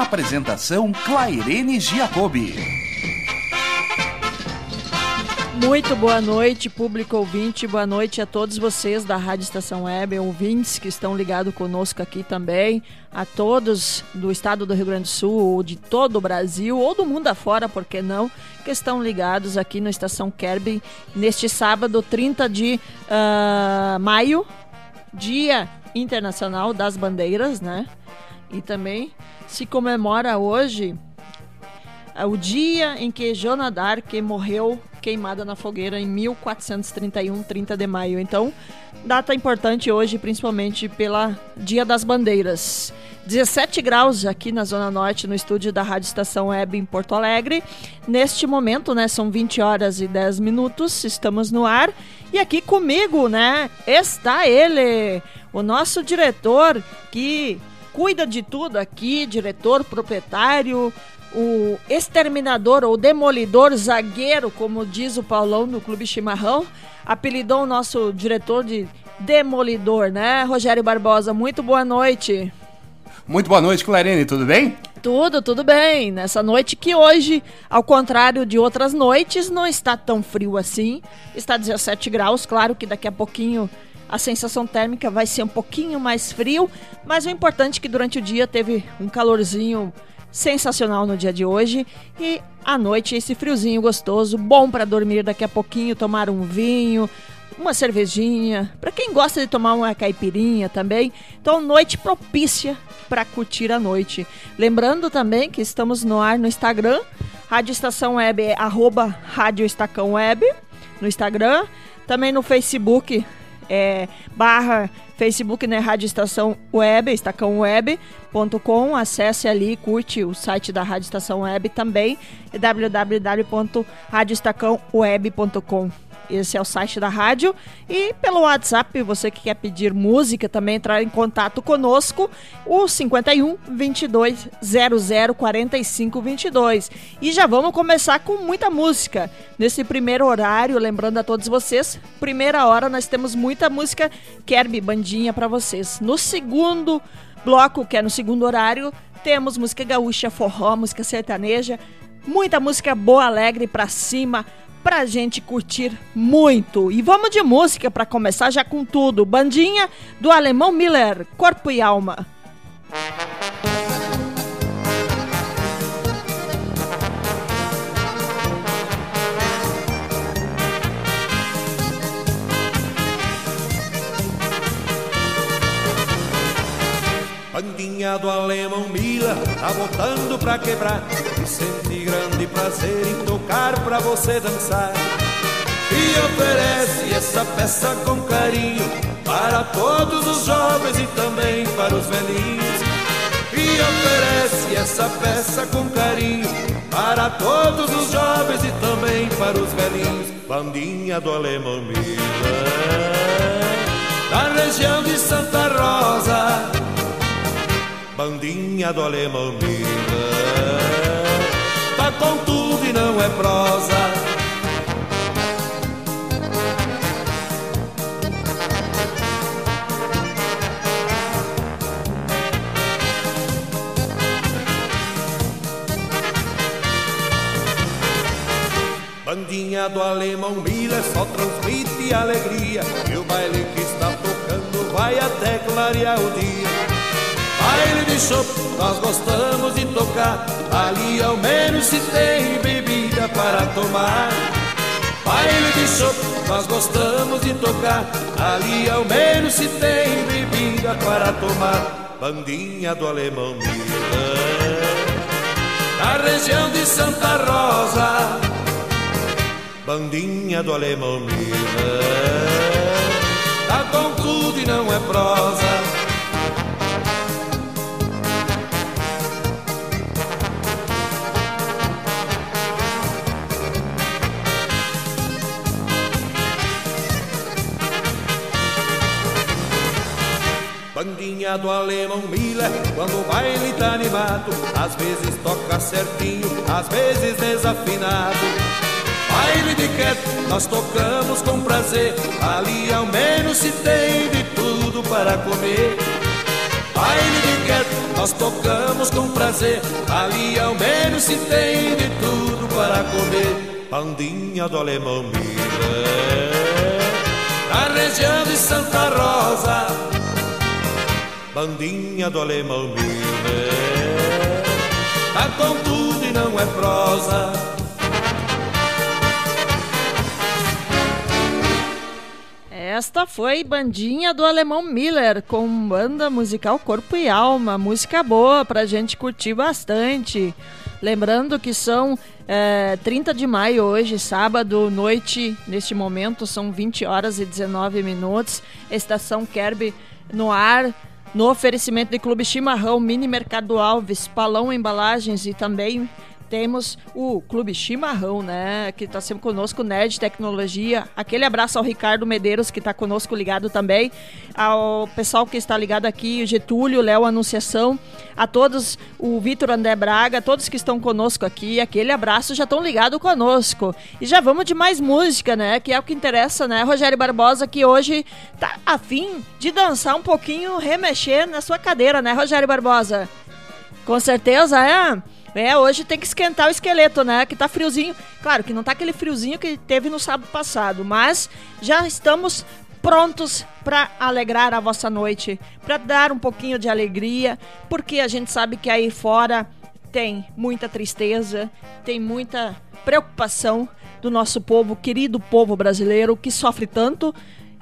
Apresentação Clairene Giacobbe. Muito boa noite, público ouvinte. Boa noite a todos vocês da Rádio Estação Web, ouvintes que estão ligados conosco aqui também, a todos do estado do Rio Grande do Sul, ou de todo o Brasil, ou do mundo afora, por que não, que estão ligados aqui no Estação Kerby neste sábado, 30 de uh, maio, Dia Internacional das Bandeiras, né? E também se comemora hoje é o dia em que Joana d'Arc morreu queimada na fogueira em 1431, 30 de maio. Então, data importante hoje, principalmente pela Dia das Bandeiras. 17 graus aqui na Zona Norte, no estúdio da Rádio Estação Web em Porto Alegre. Neste momento, né, são 20 horas e 10 minutos, estamos no ar. E aqui comigo, né, está ele, o nosso diretor que cuida de tudo aqui, diretor, proprietário, o exterminador ou demolidor zagueiro, como diz o Paulão do Clube Chimarrão, apelidou o nosso diretor de demolidor, né? Rogério Barbosa, muito boa noite. Muito boa noite, Clarene, tudo bem? Tudo, tudo bem. Nessa noite que hoje, ao contrário de outras noites, não está tão frio assim. Está 17 graus, claro que daqui a pouquinho a sensação térmica vai ser um pouquinho mais frio, mas o importante é que durante o dia teve um calorzinho sensacional no dia de hoje e à noite esse friozinho gostoso, bom para dormir daqui a pouquinho, tomar um vinho, uma cervejinha, para quem gosta de tomar uma caipirinha também. Então, noite propícia para curtir a noite. Lembrando também que estamos no ar no Instagram, Rádio Estação Web é arroba Rádio Estacão Web no Instagram, também no Facebook é, barra Facebook, né? Rádio Estação Web, estacãoweb.com. Acesse ali, curte o site da Rádio Estação Web também, é www.radioestacãoweb.com. Esse é o site da rádio. E pelo WhatsApp, você que quer pedir música, também entrar em contato conosco, o 51 22 00 45 22. E já vamos começar com muita música. Nesse primeiro horário, lembrando a todos vocês, primeira hora nós temos muita música Kerby Bandinha para vocês. No segundo bloco, que é no segundo horário, temos música gaúcha, forró, música sertaneja, muita música boa, alegre para cima pra gente curtir muito. E vamos de música para começar já com tudo. Bandinha do Alemão Miller, Corpo e Alma. Bandinha do alemão Mila tá botando pra quebrar. E sente grande prazer em tocar pra você dançar. E oferece essa peça com carinho Para todos os jovens e também para os velhinhos. E oferece essa peça com carinho Para todos os jovens e também para os velhinhos. Bandinha do alemão Mila Da região de Santa Rosa bandinha do alemão Miller. Tá com tudo e não é prosa. Bandinha do alemão Miller só transmite alegria. E o baile que está tocando vai até clarear o dia Baile de chopp, nós gostamos de tocar. Ali ao menos se tem bebida para tomar. Baile de chopp, nós gostamos de tocar. Ali ao menos se tem bebida para tomar. Bandinha do Alemão Miller, na região de Santa Rosa. Bandinha do Alemão Miller, tá com tudo e não é prosa. Bandinha do alemão Miller, quando o baile tá animado, às vezes toca certinho, às vezes desafinado. Baile de quieto, nós tocamos com prazer, ali ao menos se tem de tudo para comer. Baile de quieto, nós tocamos com prazer, ali ao menos se tem de tudo para comer. Bandinha do alemão Miller na região de Santa Rosa, bandinha do alemão Miller, tá com tudo e não é prosa. Esta foi Bandinha do Alemão Miller, com banda musical Corpo e Alma, música boa pra gente curtir bastante. Lembrando que são é, 30 de maio hoje, sábado, noite, neste momento, são 20 horas e 19 minutos. Estação Kerb no ar, no oferecimento de Clube Chimarrão, Mini Mercado Alves, Palão Embalagens e também temos o Clube Chimarrão, né? Que está sempre conosco, Nerd Tecnologia. Aquele abraço ao Ricardo Medeiros, que está conosco ligado também. Ao pessoal que está ligado aqui, o Getúlio, Léo Anunciação. A todos, o Vitor André Braga, todos que estão conosco aqui. Aquele abraço já estão ligados conosco. E já vamos de mais música, né? Que é o que interessa, né? Rogério Barbosa, que hoje tá afim de dançar um pouquinho, remexer na sua cadeira, né, Rogério Barbosa? Com certeza, é. É, hoje tem que esquentar o esqueleto, né? Que tá friozinho. Claro que não tá aquele friozinho que teve no sábado passado, mas já estamos prontos para alegrar a vossa noite, para dar um pouquinho de alegria, porque a gente sabe que aí fora tem muita tristeza, tem muita preocupação do nosso povo, querido povo brasileiro, que sofre tanto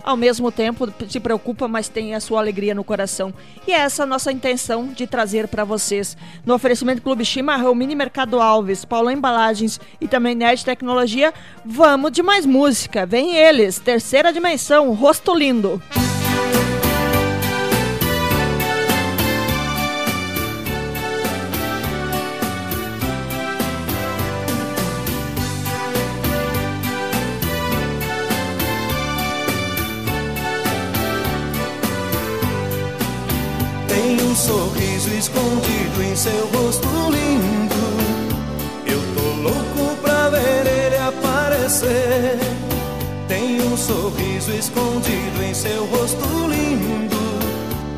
ao mesmo tempo se preocupa, mas tem a sua alegria no coração. E é essa a nossa intenção de trazer para vocês. No oferecimento Clube Chimarrão, Mini Mercado Alves, Paulo Embalagens e também Nerd Tecnologia, vamos de mais música. Vem eles, terceira dimensão, Rosto Lindo. sorriso escondido em seu rosto lindo. Eu tô louco pra ver ele aparecer. Tem um sorriso escondido em seu rosto lindo.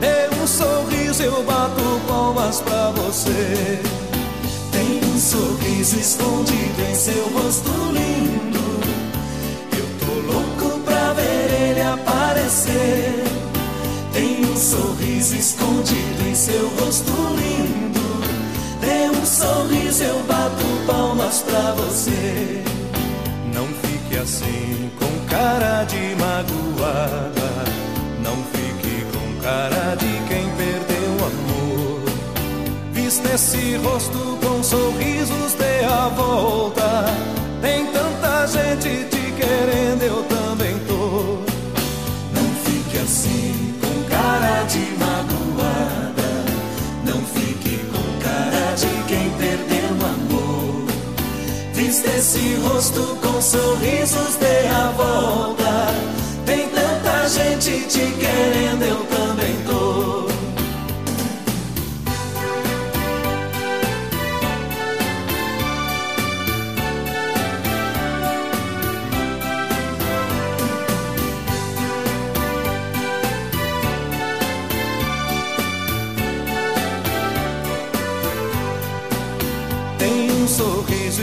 Dê um sorriso, eu bato palmas pra você. Tem um sorriso escondido em seu rosto lindo. Sorriso escondido em seu rosto lindo. Dê um sorriso, eu bato palmas pra você. Não fique assim com cara de magoada. Não fique com cara de quem perdeu o amor. Vista esse rosto com sorrisos, dê a volta. Tem tanta gente te querendo, eu também esse rosto com sorrisos, dê a volta. Tem tanta gente te querendo, eu também tô.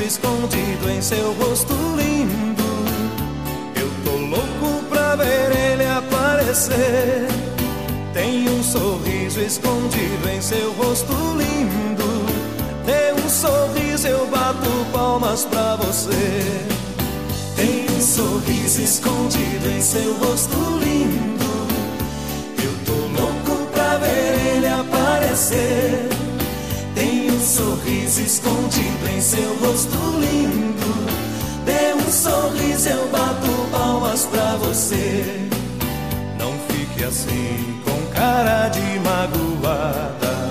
Escondido em seu rosto lindo. Eu tô louco pra ver ele aparecer. Tem um sorriso escondido em seu rosto lindo. Dê um sorriso, eu bato palmas pra você. Tem um sorriso escondido em seu rosto lindo. Eu tô louco pra ver ele aparecer. Sorriso escondido em seu rosto lindo. Dê um sorriso, eu bato palmas pra você. Não fique assim com cara de magoada.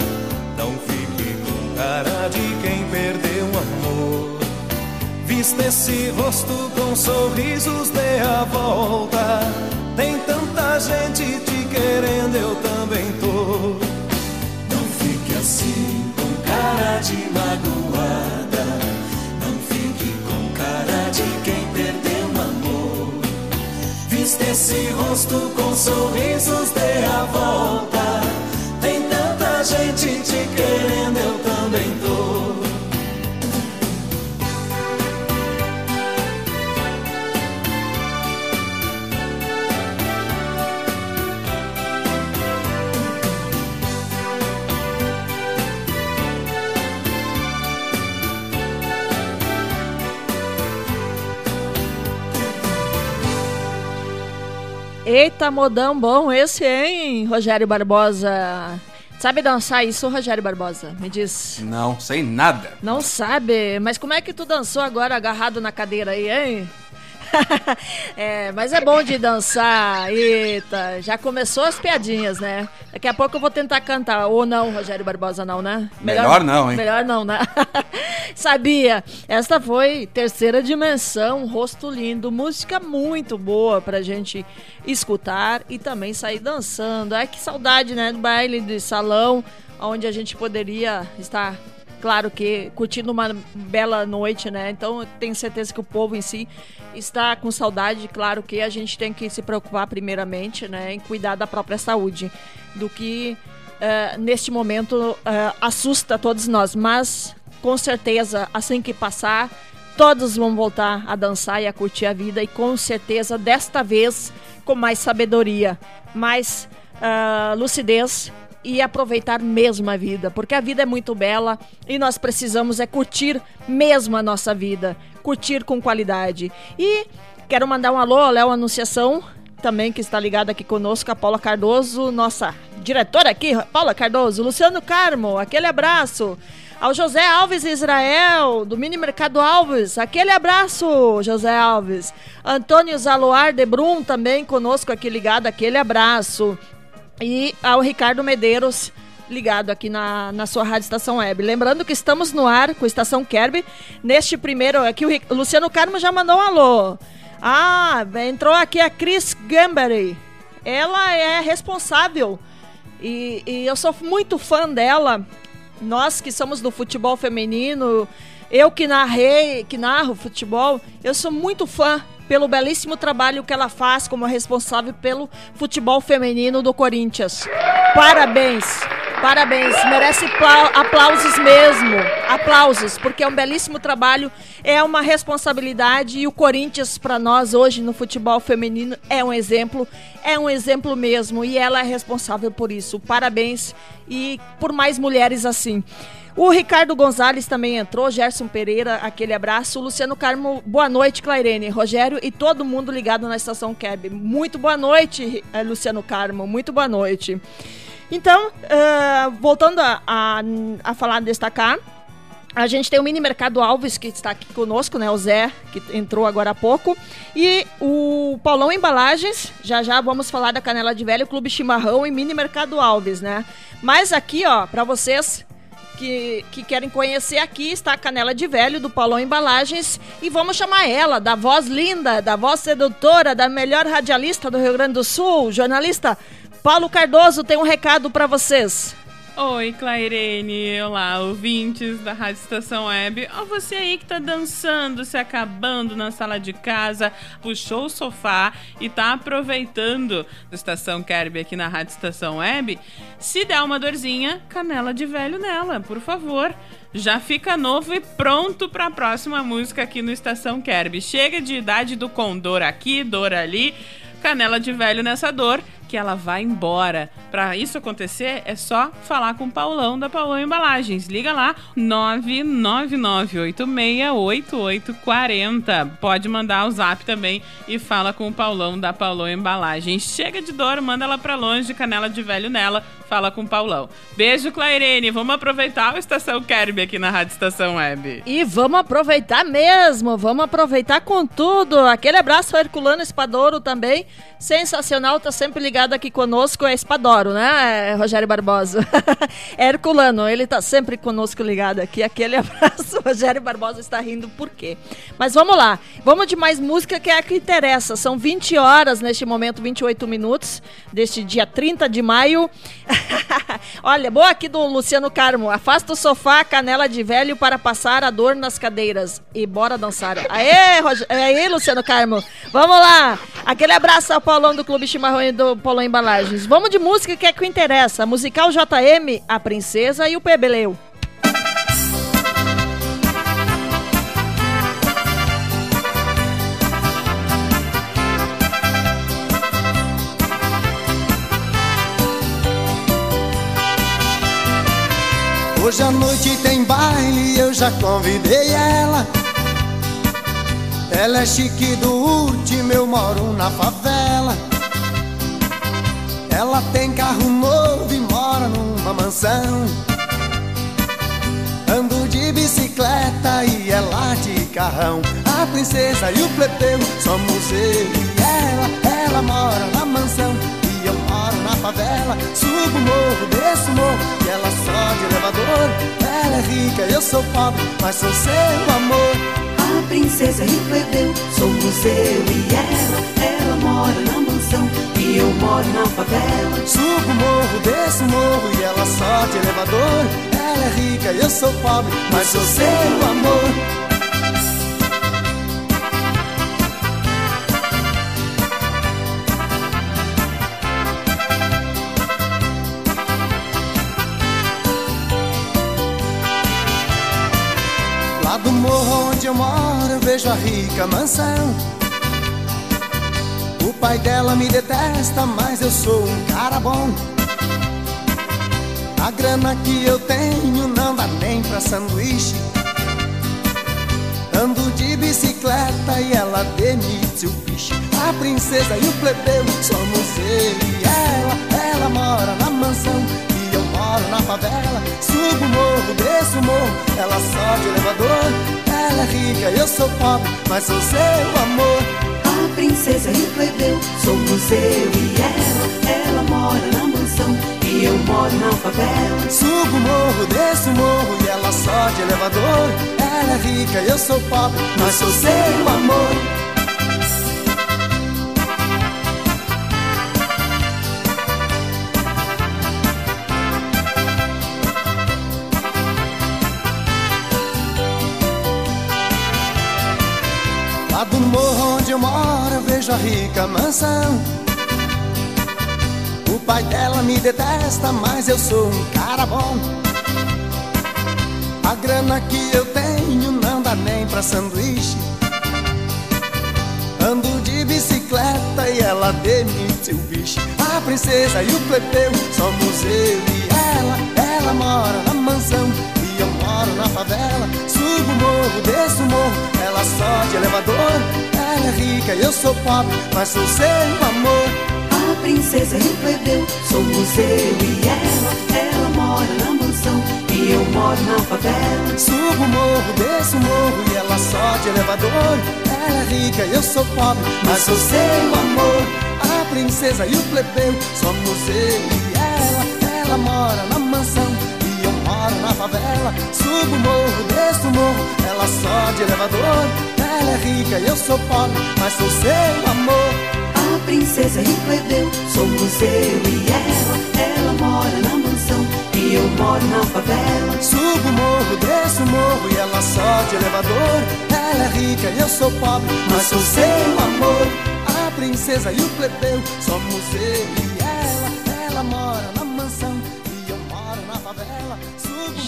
Não fique com cara de quem perdeu o amor. Vista esse rosto com sorrisos, dê a volta. Tem tanta gente te querendo, eu também tô. Não fique assim cara de magoada. Não fique com cara de quem perdeu o amor. Vista esse rosto com sorrisos, dê a Eita, modão bom esse, hein, Rogério Barbosa? Sabe dançar isso, Rogério Barbosa? Me diz. Não, sei nada. Não sabe? Mas como é que tu dançou agora agarrado na cadeira aí, hein? é, mas é bom de dançar. Eita, já começou as piadinhas, né? Daqui a pouco eu vou tentar cantar. Ou não, Rogério Barbosa, não, né? Melhor, não, hein? Melhor não, né? Sabia? Esta foi Terceira Dimensão, Rosto Lindo. Música muito boa pra gente escutar e também sair dançando. Ai, que saudade, né? Do baile de salão, onde a gente poderia estar claro que curtindo uma bela noite, né? Então tenho certeza que o povo em si está com saudade. Claro que a gente tem que se preocupar primeiramente, né, em cuidar da própria saúde, do que uh, neste momento uh, assusta todos nós. Mas com certeza, assim que passar, todos vão voltar a dançar e a curtir a vida e com certeza desta vez com mais sabedoria, mais uh, lucidez e aproveitar mesmo a vida, porque a vida é muito bela e nós precisamos é curtir mesmo a nossa vida, curtir com qualidade. E quero mandar um alô Léo Anunciação, também que está ligado aqui conosco, a Paula Cardoso, nossa diretora aqui, Paula Cardoso, Luciano Carmo, aquele abraço. Ao José Alves Israel, do Mini Mercado Alves, aquele abraço, José Alves. Antônio Zaloar de Brum também conosco aqui ligado, aquele abraço e ao Ricardo Medeiros, ligado aqui na, na sua Rádio Estação Web. Lembrando que estamos no ar com a Estação Kerb. Neste primeiro, aqui o Luciano Carmo já mandou um alô. Ah, entrou aqui a Chris Gambery. Ela é responsável e, e eu sou muito fã dela. Nós que somos do futebol feminino, eu que narrei, que narro futebol, eu sou muito fã pelo belíssimo trabalho que ela faz como responsável pelo futebol feminino do Corinthians. Parabéns! Parabéns, merece aplausos mesmo, aplausos, porque é um belíssimo trabalho, é uma responsabilidade e o Corinthians para nós hoje no futebol feminino é um exemplo, é um exemplo mesmo e ela é responsável por isso. Parabéns e por mais mulheres assim. O Ricardo Gonzalez também entrou, Gerson Pereira, aquele abraço. Luciano Carmo, boa noite, Clairene, Rogério e todo mundo ligado na estação Cab. Muito boa noite, eh, Luciano Carmo, muito boa noite. Então, uh, voltando a, a, a falar, destacar, a gente tem o Mini Mercado Alves, que está aqui conosco, né? O Zé, que entrou agora há pouco. E o Paulão Embalagens, já já vamos falar da Canela de Velho, Clube Chimarrão e Mini Mercado Alves, né? Mas aqui, ó, para vocês que, que querem conhecer aqui está a Canela de Velho do Paulão Embalagens e vamos chamar ela, da voz linda, da voz sedutora, da melhor radialista do Rio Grande do Sul, jornalista Paulo Cardoso tem um recado para vocês. Oi, Clairene. Olá, ouvintes da Rádio Estação Web. Ó, você aí que tá dançando, se acabando na sala de casa, puxou o sofá e tá aproveitando do Estação Kerb aqui na Rádio Estação Web, se der uma dorzinha, canela de velho nela, por favor. Já fica novo e pronto para a próxima música aqui no Estação Kerb. Chega de idade do condor aqui, dor ali, canela de velho nessa dor que ela vai embora. Para isso acontecer, é só falar com o Paulão da Paulão Embalagens. Liga lá, 999868840. Pode mandar o zap também e fala com o Paulão da Paulão Embalagens. Chega de dor, manda ela para longe, canela de velho nela, fala com o Paulão. Beijo, Clairene. Vamos aproveitar o Estação Kerb aqui na Rádio Estação Web. E vamos aproveitar mesmo, vamos aproveitar com tudo. Aquele abraço Herculano Espadouro também, sensacional, tá sempre ligado aqui conosco é Espadoro, né, Rogério Barbosa? Herculano, ele tá sempre conosco ligado aqui. Aquele abraço. Rogério Barbosa está rindo por quê? Mas vamos lá. Vamos de mais música que é a que interessa. São 20 horas neste momento, 28 minutos, deste dia 30 de maio. Olha, boa aqui do Luciano Carmo. Afasta o sofá, canela de velho para passar a dor nas cadeiras. E bora dançar. Aê, Rog... Aê Luciano Carmo. Vamos lá. Aquele abraço ao Paulão do Clube Chimarrão e do Paulão Embalagens. Vamos de música que é que interessa. Musical JM, A Princesa e o Pebeleu. Hoje à noite tem baile, eu já convidei ela. Ela é chique do último, eu moro na favela. Ela tem carro novo e mora numa mansão. Ando de bicicleta e ela de carrão. A princesa e o plebeu somos eu e ela. Ela mora na mansão moro na favela. Subo o morro, desço o morro e ela só de elevador. Ela é rica, eu sou pobre, mas sou seu amor. A princesa o plebeu somos eu e ela. Ela mora na mansão e eu moro na favela. Subo o morro, desço o morro e ela só de elevador. Ela é rica, eu sou pobre, mas sou seu amor. Do morro onde eu moro, eu vejo a rica mansão. O pai dela me detesta, mas eu sou um cara bom. A grana que eu tenho não dá nem pra sanduíche. Ando de bicicleta e ela demite o bicho. A princesa e o plebeu somos eu e ela. Ela mora na mansão moro na favela. Subo o morro, desço o morro, ela só de elevador. Ela é rica, eu sou pobre, mas sou seu amor. A princesa e o plebeu somos eu e ela. Ela mora na mansão e eu moro na favela. Subo o morro, desço o morro e ela só de elevador. Ela é rica, eu sou pobre, mas sou seu amor. Moro, eu vejo a rica mansão. O pai dela me detesta, mas eu sou um cara bom. A grana que eu tenho não dá nem pra sanduíche. Ando de bicicleta e ela demite o bicho. A princesa e o plebeu somos eu e ela. Ela mora na mansão e eu moro na favela. Subo o morro, desço o morro, ela só de elevador. É rica eu sou pobre, mas sou seu amor. A princesa e o plebeu somos eu e ela. Ela mora na mansão e eu moro na favela. Subo o morro, desço o morro e ela só de elevador. Ela é rica eu sou pobre, mas sou seu amor. A princesa e o plebeu somos eu e ela. Ela mora na mansão favela. Subo o morro, desço o morro, ela só de elevador. Ela é rica e eu sou pobre, mas sou seu amor. A princesa e o plebeu somos eu e ela. Ela mora na mansão e eu moro na favela. Subo o morro, desço o morro e ela só de elevador. Ela é rica e eu sou pobre, mas sou seu amor. A princesa e o plebeu somos eu e ela. Ela mora na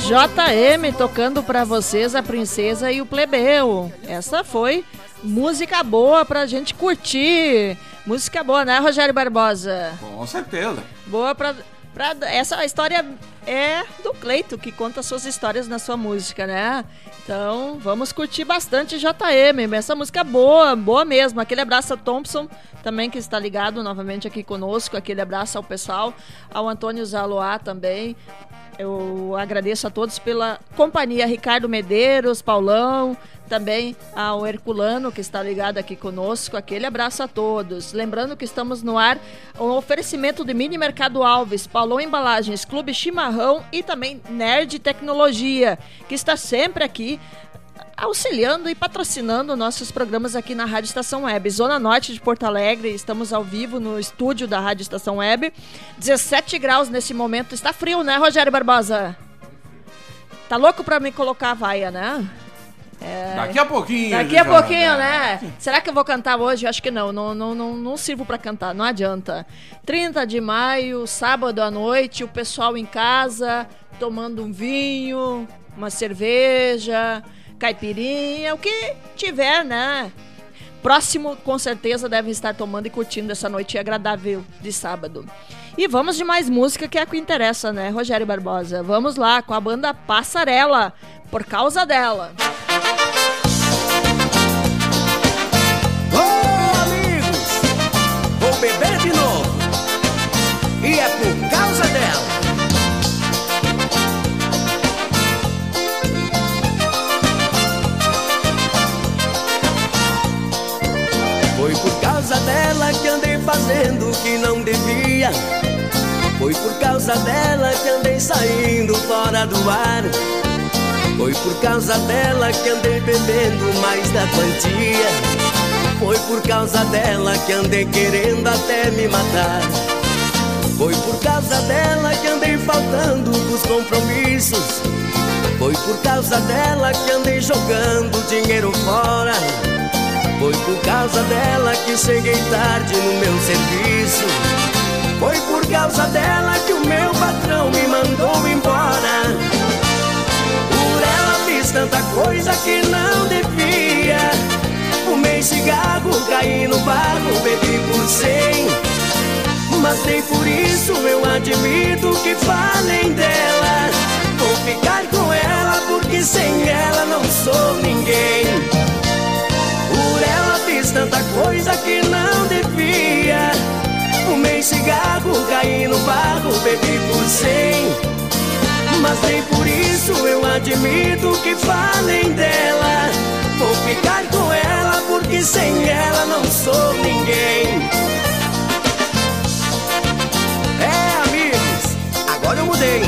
JM tocando pra vocês a princesa e o plebeu. Essa foi música boa pra gente curtir. Música boa, né, Rogério Barbosa? Com certeza. Boa pra, pra. Essa história é do Cleito, que conta suas histórias na sua música, né? Então, vamos curtir bastante JM. Essa música é boa, boa mesmo. Aquele abraço a Thompson, também que está ligado novamente aqui conosco. Aquele abraço ao pessoal, ao Antônio Zaloá também. Eu agradeço a todos pela companhia. Ricardo Medeiros, Paulão, também ao Herculano, que está ligado aqui conosco. Aquele abraço a todos. Lembrando que estamos no ar um oferecimento de Mini Mercado Alves, Paulão Embalagens, Clube Chimarrão e também Nerd Tecnologia, que está sempre aqui auxiliando e patrocinando nossos programas aqui na Rádio Estação Web. Zona Norte de Porto Alegre, estamos ao vivo no estúdio da Rádio Estação Web. 17 graus nesse momento. Está frio, né, Rogério Barbosa? Tá louco para me colocar a vaia, né? É... Daqui a pouquinho. Daqui a pouquinho, né? Será que eu vou cantar hoje? Acho que não. Não, não, não, não sirvo para cantar, não adianta. 30 de maio, sábado à noite, o pessoal em casa tomando um vinho, uma cerveja, caipirinha, o que tiver, né? Próximo, com certeza, devem estar tomando e curtindo essa noite agradável de sábado. E vamos de mais música que é o que interessa, né, Rogério Barbosa? Vamos lá com a banda Passarela, por causa dela. Oh, amigos, vou beber de novo. E é por causa dela. Fazendo o que não devia. Foi por causa dela que andei saindo fora do ar. Foi por causa dela que andei bebendo mais da quantia. Foi por causa dela que andei querendo até me matar. Foi por causa dela que andei faltando dos compromissos. Foi por causa dela que andei jogando dinheiro fora. Foi por causa dela que cheguei tarde no meu serviço. Foi por causa dela que o meu patrão me mandou embora. Por ela fiz tanta coisa que não devia. Fumei cigarro, caí no barro, bebi por cem. Mas nem por isso eu admito que falem dela. Vou ficar com ela porque sem ela não sou ninguém caí no barro, bebi por cem. Mas nem por isso eu admito que falem dela. Vou ficar com ela porque sem ela não sou ninguém. É, amigos, agora eu mudei.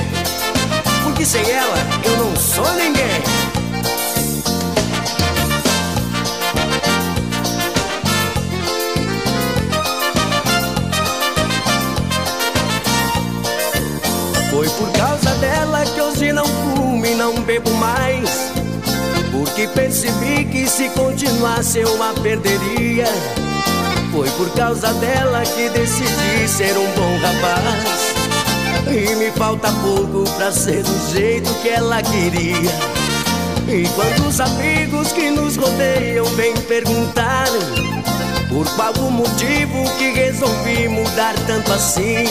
Porque sem ela eu não sou ninguém. Não bebo mais. Porque percebi que se continuasse eu a perderia. Foi por causa dela que decidi ser um bom rapaz. E me falta pouco pra ser do jeito que ela queria. E quando os amigos que nos rodeiam vêm perguntar por qual o motivo que resolvi mudar tanto assim.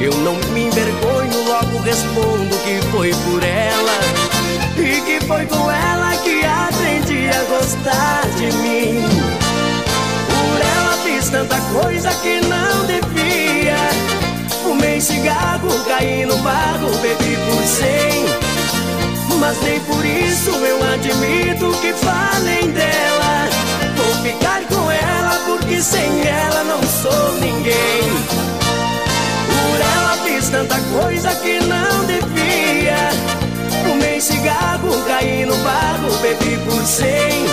Eu não me envergonho, logo respondo que foi por ela. E que foi com ela que aprendi a gostar de mim. Por ela fiz tanta coisa que não devia. Fumei cigarro, caí no barro, bebi por cem. Mas nem por isso eu admito que falem dela. Vou ficar com ela porque sem ela não sou ninguém. Por ela fiz tanta coisa que não devia. Fumei cigarro, caí no barro, bebi por cem.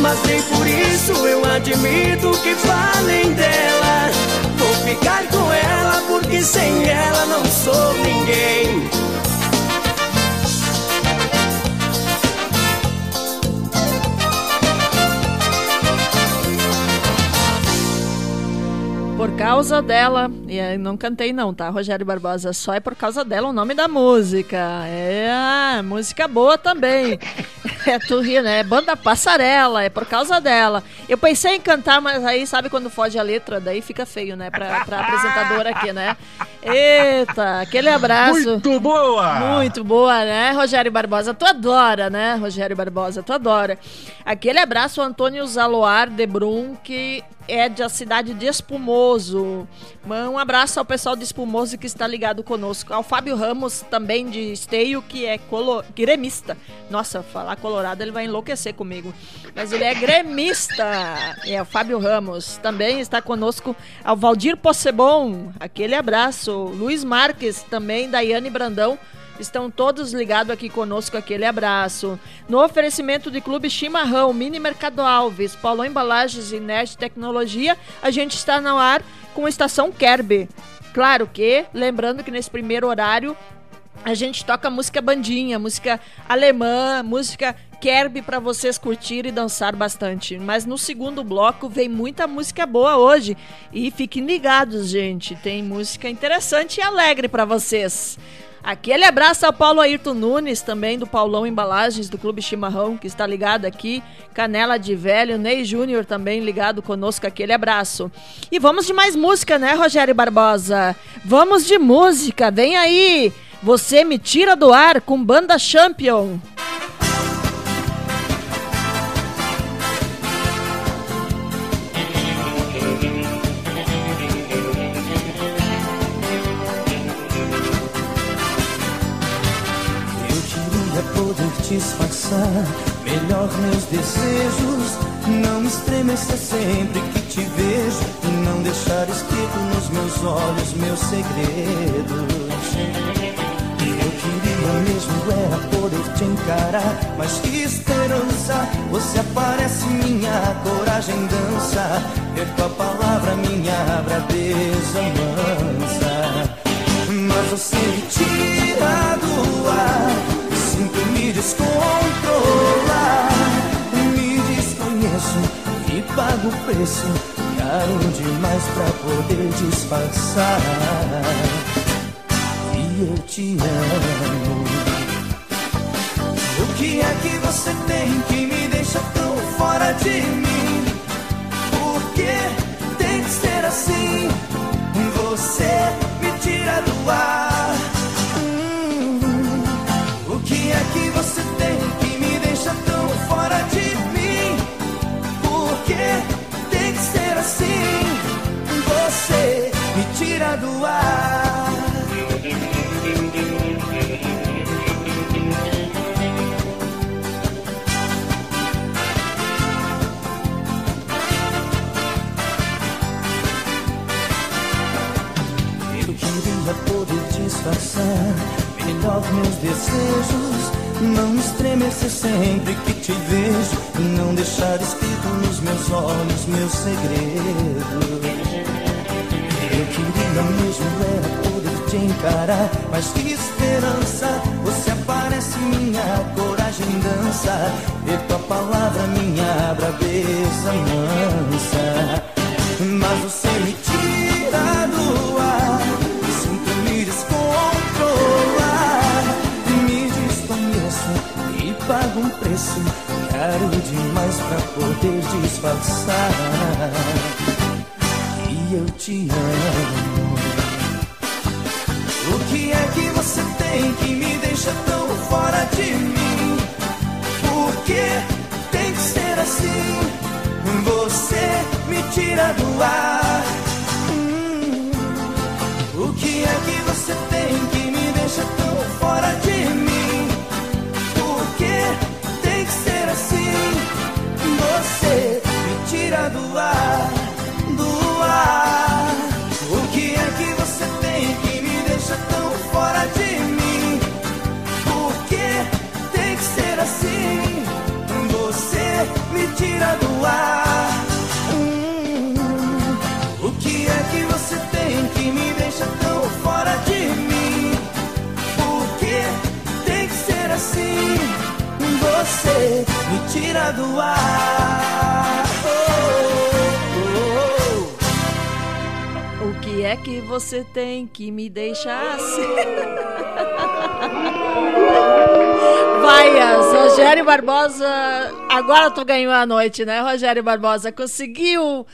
Mas nem por isso eu admito que falem dela. Vou ficar com ela porque sem ela não sou ninguém. Por causa dela, e não cantei não, tá, Rogério Barbosa? Só é por causa dela o nome da música. É, música boa também. É, tu ri, né? Banda Passarela, é por causa dela. Eu pensei em cantar, mas aí sabe quando foge a letra, daí fica feio, né? Pra, pra apresentadora aqui, né? Eita, aquele abraço. Muito boa! Muito boa, né, Rogério Barbosa? Tu adora, né, Rogério Barbosa? Tu adora. Aquele abraço, Antônio Zaloar de Brum, que é da cidade de Espumoso. Um abraço ao pessoal de Espumoso que está ligado conosco. Ao Fábio Ramos, também de Esteio, que é colo... gremista. Nossa, falar colorado ele vai enlouquecer comigo. Mas ele é gremista. É, o Fábio Ramos. Também está conosco ao Valdir Possebon. Aquele abraço. Luiz Marques, também, Daiane Brandão. Estão todos ligados aqui conosco, aquele abraço. No oferecimento de Clube Chimarrão, Mini Mercado Alves, Paulo Embalagens e Nerd Tecnologia, a gente está no ar com a Estação Kerber. Claro que, lembrando que nesse primeiro horário a gente toca música bandinha, música alemã, música Kerb para vocês curtir e dançar bastante. Mas no segundo bloco vem muita música boa hoje e fiquem ligados, gente. Tem música interessante e alegre para vocês. Aquele abraço ao Paulo Ayrton Nunes, também do Paulão Embalagens, do Clube Chimarrão, que está ligado aqui. Canela de Velho, Ney Júnior também ligado conosco, aquele abraço. E vamos de mais música, né, Rogério Barbosa? Vamos de música, vem aí! Você me tira do ar com Banda Champion. Disfarçar melhor meus desejos. Não estremecer sempre que te vejo. E não deixar escrito nos meus olhos meus segredos. Eu queria mesmo era poder te encarar. Mas que esperança, você aparece, minha coragem dança. Ver tua palavra, minha braveza mansa. Mas você me tira do ar me descontrolar. Me desconheço e pago o preço caro demais pra poder disfarçar. E eu te amo. O que é que você tem que me deixa tão fora de mim? Por que tem que ser assim? Você me tira do ar. Do ar. Eu queria poder disfarçar melhor meus desejos. Não estremecer sempre que te vejo. Não deixar escrito nos meus olhos meus segredos. Queria mesmo era poder te encarar, mas que esperança, você aparece, minha coragem dança, e tua palavra, minha braveza mansa. Mas você me tira do ar, sinto me descontrolar, me desconheço e pago um preço. Caro demais pra poder disfarçar. Eu te amo. O que é que você tem que me deixa tão fora de mim? Por que tem que ser assim? Você me tira do ar. Hum, o que é que você tem que me deixa tão fora de mim? Por que tem que ser assim? Você me tira do ar. Me tira do ar. Que que você tem que me é que você tem que me deixar assim? Vaias, Rogério Barbosa. Agora tu ganhou a noite, né, Rogério Barbosa? Conseguiu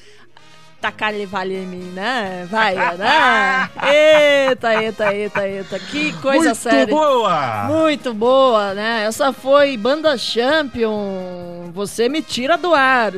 tacar ele vale em mim, né? Vai, né? Eita, eita, eita, eita. Que coisa Muito séria. Muito boa! Muito boa, né? Essa foi Banda Champion. Você me tira do ar.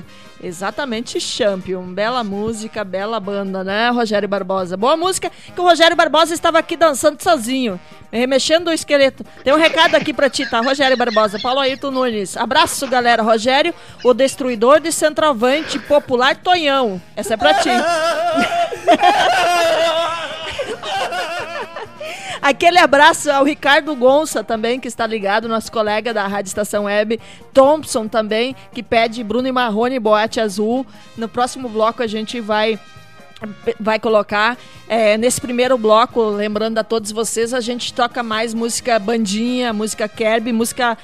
Exatamente, Champion. Bela música, bela banda, né, Rogério Barbosa? Boa música que o Rogério Barbosa estava aqui dançando sozinho, remexendo o esqueleto. Tem um recado aqui pra ti, tá, Rogério Barbosa? Paulo Ayrton Nunes. Abraço, galera. Rogério, o destruidor de centroavante popular Tonhão. Essa é pra ti. Aquele abraço ao Ricardo Gonça também, que está ligado, nosso colega da Rádio Estação Web. Thompson também, que pede Bruno e Marrone Boate Azul. No próximo bloco a gente vai vai colocar é, nesse primeiro bloco, lembrando a todos vocês, a gente toca mais música bandinha, música Kerb, música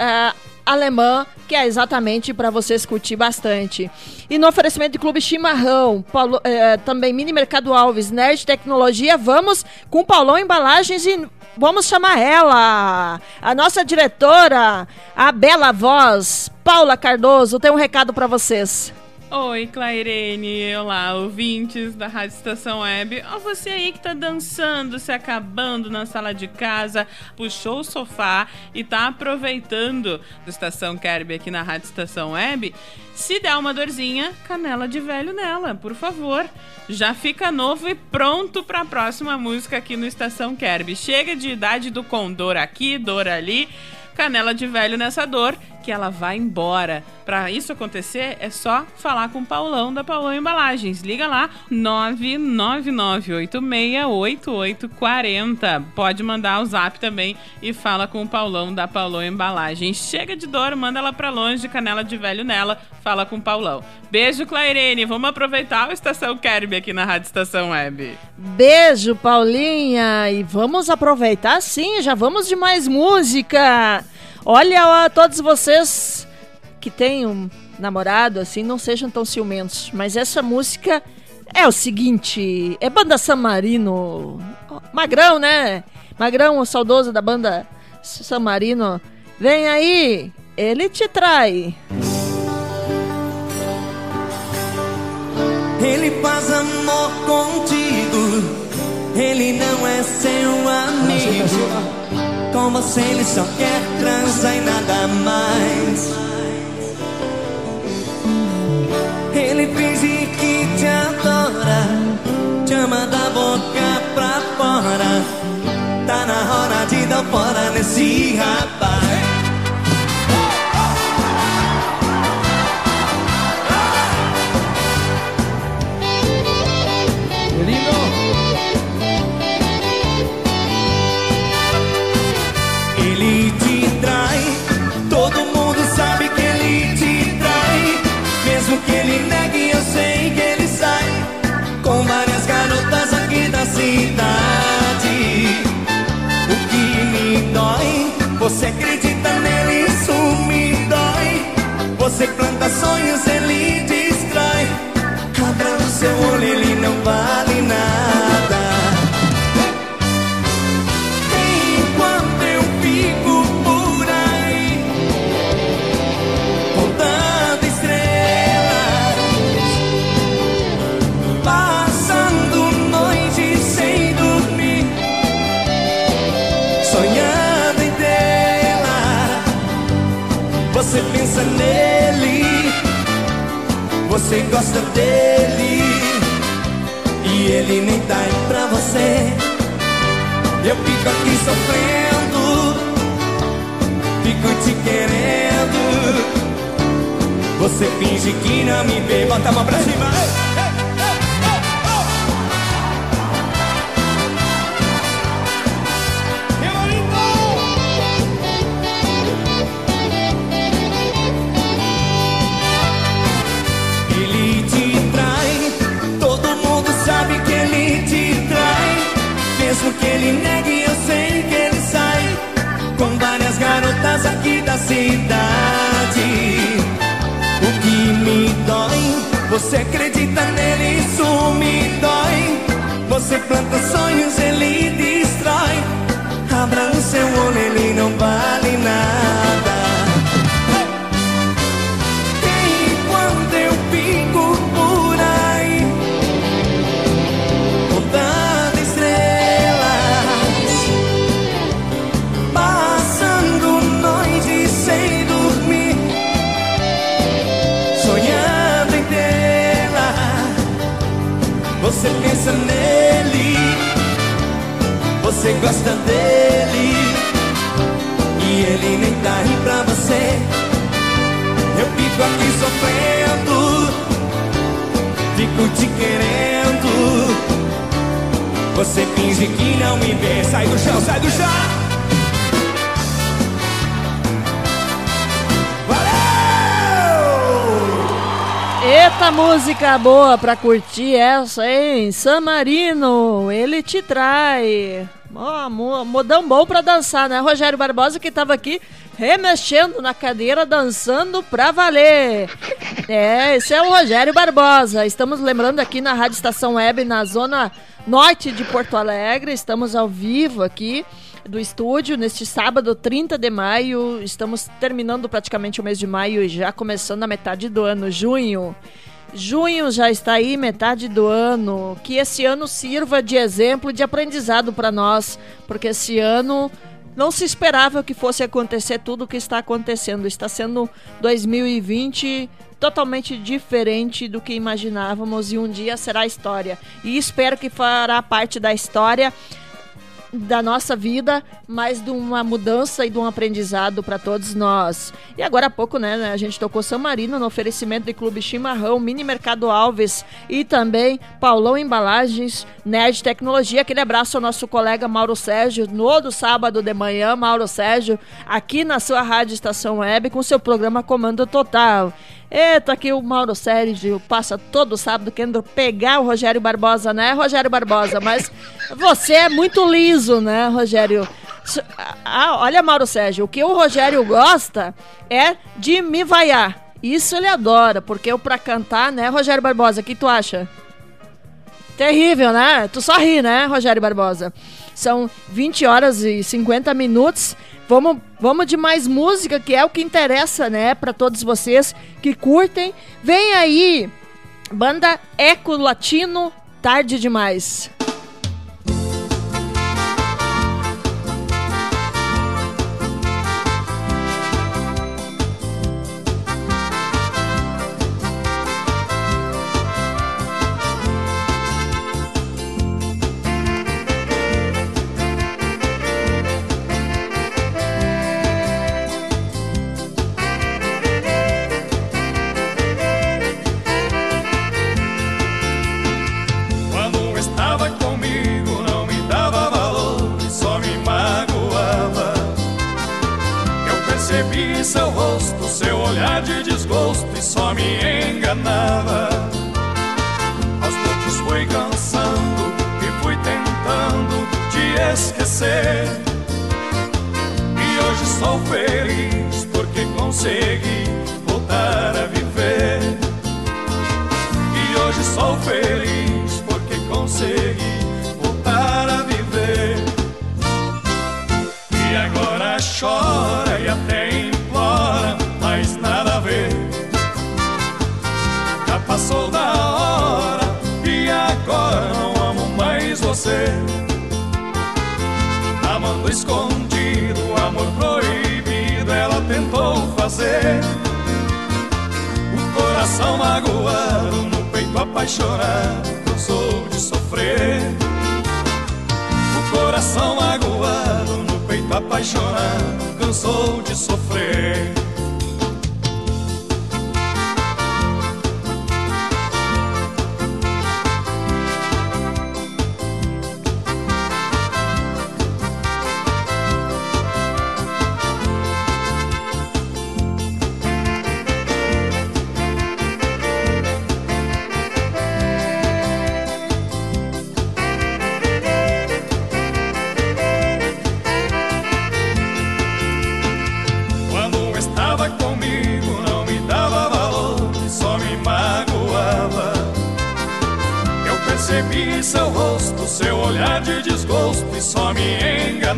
uh, alemã, que é exatamente para vocês curtir bastante. E no oferecimento do Clube Chimarrão, Paulo, é, também Mini Mercado Alves, Nerd Tecnologia, vamos com Paulão Embalagens e vamos chamar ela, a nossa diretora, a bela voz, Paula Cardoso, tem um recado para vocês. Oi, Clairene. Olá, ouvintes da Rádio Estação Web. Ó, você aí que tá dançando, se acabando na sala de casa, puxou o sofá e tá aproveitando do Estação Kerb aqui na Rádio Estação Web. Se der uma dorzinha, canela de velho nela, por favor. Já fica novo e pronto para a próxima música aqui no Estação Kerb. Chega de idade do condor aqui, dor ali canela de velho nessa dor, que ela vai embora. Para isso acontecer, é só falar com o Paulão da Paulão Embalagens. Liga lá, 999868840. Pode mandar o zap também e fala com o Paulão da Paulão Embalagens. Chega de dor, manda ela para longe, canela de velho nela, fala com o Paulão. Beijo, Clairene. Vamos aproveitar o Estação Kerb aqui na Rádio Estação Web. Beijo, Paulinha. E vamos aproveitar sim, já vamos de mais música. Olha, a todos vocês que têm um namorado, assim, não sejam tão ciumentos. Mas essa música é o seguinte: é banda San Marino. Magrão, né? Magrão, o saudoso da banda San Marino. Vem aí, ele te trai. Ele faz amor contigo. Ele não é seu amigo. Com você ele só quer transar e nada mais. Ele finge que te adora, te ama da boca pra fora. Tá na hora de dar fora nesse rapaz. Você planta sonhos, ele destrói. Abra o seu olho, ele não vale você gosta dele, e ele nem tá aí pra você. Eu fico aqui sofrendo, fico te querendo. Você finge que não me vê, bota a mão pra cima. Ele negue, eu sei que ele sai com várias garotas aqui da cidade. O que me dói, você acredita nele, isso me dói. Você planta sonhos, ele destrói. Abra o seu olho, ele não vale nada. Pensa nele, você gosta dele e ele nem tá aí pra você. Eu fico aqui sofrendo, fico te querendo. Você finge que não me vê. Sai do chão, sai do chão. Eita música boa pra curtir essa, hein? San Marino, ele te trai. Oh, modão bom pra dançar, né? Rogério Barbosa que tava aqui remexendo na cadeira, dançando pra valer. É, esse é o Rogério Barbosa. Estamos lembrando aqui na Rádio Estação Web, na zona norte de Porto Alegre. Estamos ao vivo aqui do estúdio neste sábado, 30 de maio. Estamos terminando praticamente o mês de maio e já começando a metade do ano, junho. Junho já está aí, metade do ano. Que esse ano sirva de exemplo de aprendizado para nós, porque esse ano não se esperava que fosse acontecer tudo o que está acontecendo. Está sendo 2020 totalmente diferente do que imaginávamos e um dia será história. E espero que fará parte da história da nossa vida, mas de uma mudança e de um aprendizado para todos nós. E agora há pouco, né, a gente tocou São Marino no oferecimento de Clube Chimarrão, Mini Mercado Alves e também Paulão Embalagens, Nerd Tecnologia. Aquele abraço ao nosso colega Mauro Sérgio, no do sábado de manhã, Mauro Sérgio, aqui na sua Rádio Estação Web com seu programa Comando Total. Eita, aqui o Mauro Sérgio passa todo sábado querendo pegar o Rogério Barbosa, né, Rogério Barbosa? Mas você é muito liso, né, Rogério? Ah, olha, Mauro Sérgio, o que o Rogério gosta é de me vaiar. Isso ele adora, porque eu pra cantar, né, Rogério Barbosa, o que tu acha? Terrível, né? Tu só ri, né, Rogério Barbosa? São 20 horas e 50 minutos Vamos, vamos de mais música, que é o que interessa, né, para todos vocês que curtem. Vem aí, banda Eco Latino, tarde demais. E hoje sou feliz porque consegui voltar a viver. E hoje sou feliz porque consegui voltar a viver. E agora chora e até implora, mas nada a ver passou da hora e agora não amo mais você. Escondido, amor proibido, ela tentou fazer. O coração magoado, no peito apaixonado, cansou de sofrer. O coração magoado, no peito apaixonado, cansou de sofrer.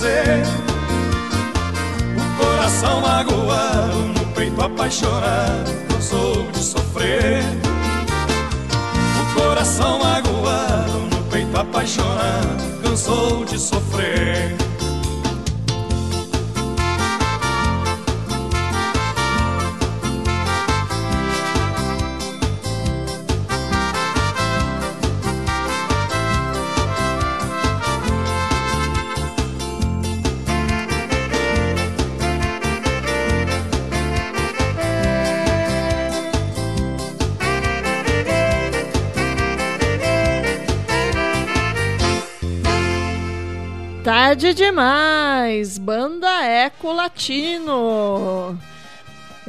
fazer. O coração magoado, no peito apaixonado, cansou de sofrer. O coração magoado, no peito apaixonado, cansou de sofrer. Tarde demais! Banda Eco Latino.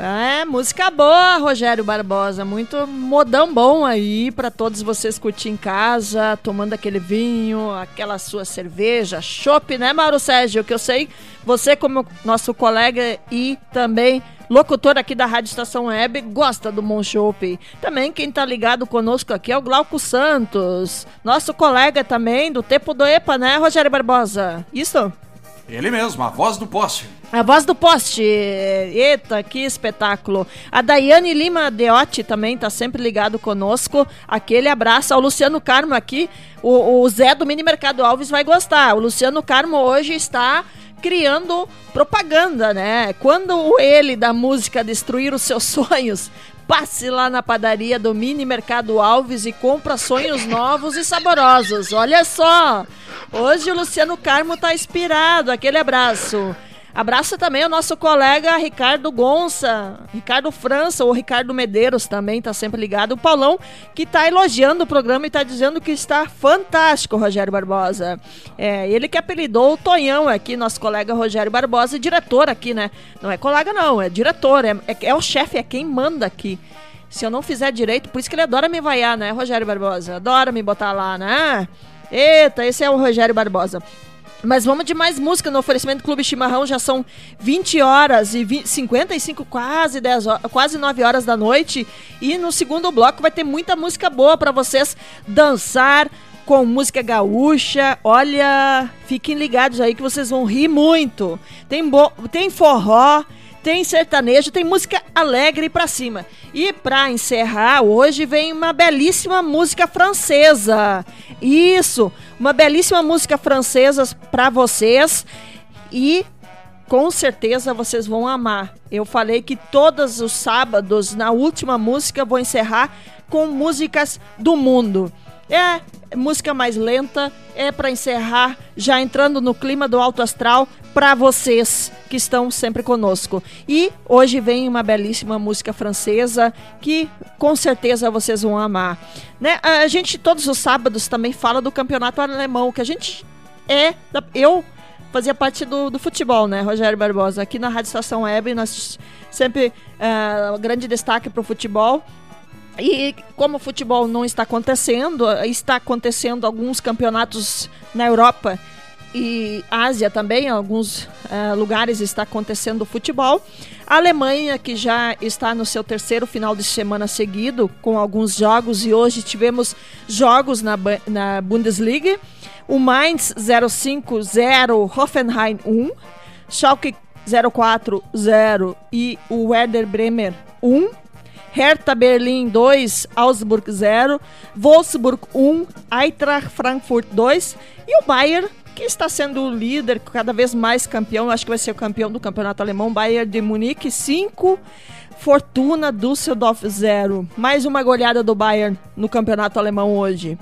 É, música boa, Rogério Barbosa. Muito modão bom aí para todos vocês curtir em casa, tomando aquele vinho, aquela sua cerveja, chopp, né, Mauro Sérgio? Que eu sei, você como nosso colega e também locutor aqui da Rádio Estação Web, gosta do Monchope. Também quem tá ligado conosco aqui é o Glauco Santos, nosso colega também do Tempo do EPA, né, Rogério Barbosa? Isso? Ele mesmo, a voz do poste. A voz do poste. Eita, que espetáculo. A Daiane Lima Deotti também tá sempre ligado conosco. Aquele abraço ao Luciano Carmo aqui. O, o Zé do Mini Mercado Alves vai gostar. O Luciano Carmo hoje está criando propaganda, né? Quando ele da música destruir os seus sonhos, passe lá na padaria do Mini Mercado Alves e compra sonhos novos e saborosos. Olha só! Hoje o Luciano Carmo tá inspirado. Aquele abraço. Abraço também ao nosso colega Ricardo Gonça, Ricardo França ou Ricardo Medeiros também está sempre ligado. O Paulão que está elogiando o programa e está dizendo que está fantástico, Rogério Barbosa. É, ele que apelidou o Tonhão aqui, nosso colega Rogério Barbosa, diretor aqui, né? Não é colega não, é diretor, é, é, é o chefe, é quem manda aqui. Se eu não fizer direito, por isso que ele adora me vaiar, né, Rogério Barbosa? Adora me botar lá, né? Eita, esse é o Rogério Barbosa. Mas vamos de mais música no oferecimento do Clube Chimarrão. Já são 20 horas e 20, 55, quase 10 horas, quase 9 horas da noite. E no segundo bloco vai ter muita música boa para vocês dançar com música gaúcha. Olha, fiquem ligados aí que vocês vão rir muito. Tem, tem forró, tem sertanejo, tem música alegre pra cima. E para encerrar, hoje vem uma belíssima música francesa. Isso, uma belíssima música francesa para vocês e com certeza vocês vão amar. Eu falei que todos os sábados, na última música, vou encerrar com músicas do mundo. É música mais lenta, é para encerrar, já entrando no clima do alto astral para vocês que estão sempre conosco. E hoje vem uma belíssima música francesa que com certeza vocês vão amar. Né? A gente todos os sábados também fala do campeonato alemão, que a gente é. Eu fazia parte do, do futebol, né, Rogério Barbosa? Aqui na Rádio Estação Web, nós sempre. Uh, grande destaque para o futebol. E como o futebol não está acontecendo, está acontecendo alguns campeonatos na Europa e Ásia também, em alguns uh, lugares está acontecendo futebol. A Alemanha, que já está no seu terceiro final de semana seguido, com alguns jogos, e hoje tivemos jogos na, na Bundesliga. O Mainz 050, Hoffenheim 1, Schalke 040 e o Werder Bremer 1. Hertha Berlim 2, Augsburg 0, Wolfsburg 1, Eintracht Frankfurt 2 e o Bayern que está sendo o líder, cada vez mais campeão, acho que vai ser o campeão do campeonato alemão, Bayern de Munique 5, Fortuna Düsseldorf 0. Mais uma goleada do Bayern no campeonato alemão hoje.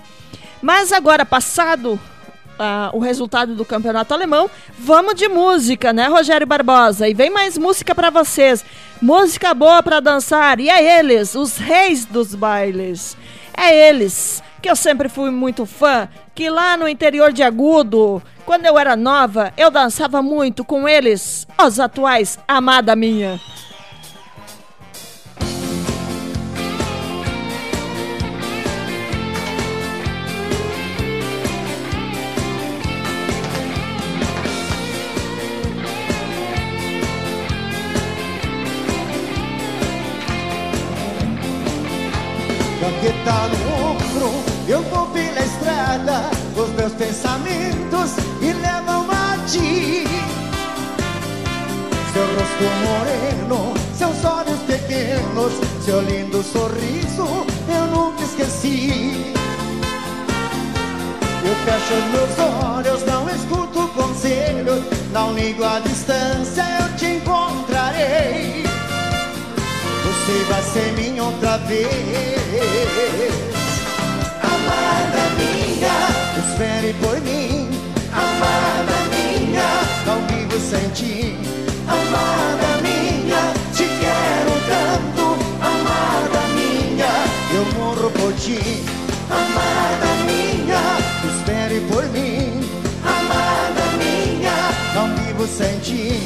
Mas agora, passado O resultado do campeonato alemão. Vamos de música, né, Rogério Barbosa? E vem mais música para vocês. Música boa para dançar. E é eles, os reis dos bailes. É eles, que eu sempre fui muito fã, que lá no interior de Agudo, quando eu era nova, eu dançava muito com eles, os atuais, amada minha. Fecho meus olhos, não escuto conselhos, não ligo a distância, eu te encontrarei. Você vai ser minha outra vez. Amada minha, espere por mim. Amada minha, não vivo sem ti. Amada minha, te quero tanto. Amada minha, eu morro por ti. Amada minha, espere por mim. Amada minha, não vivo sem ti.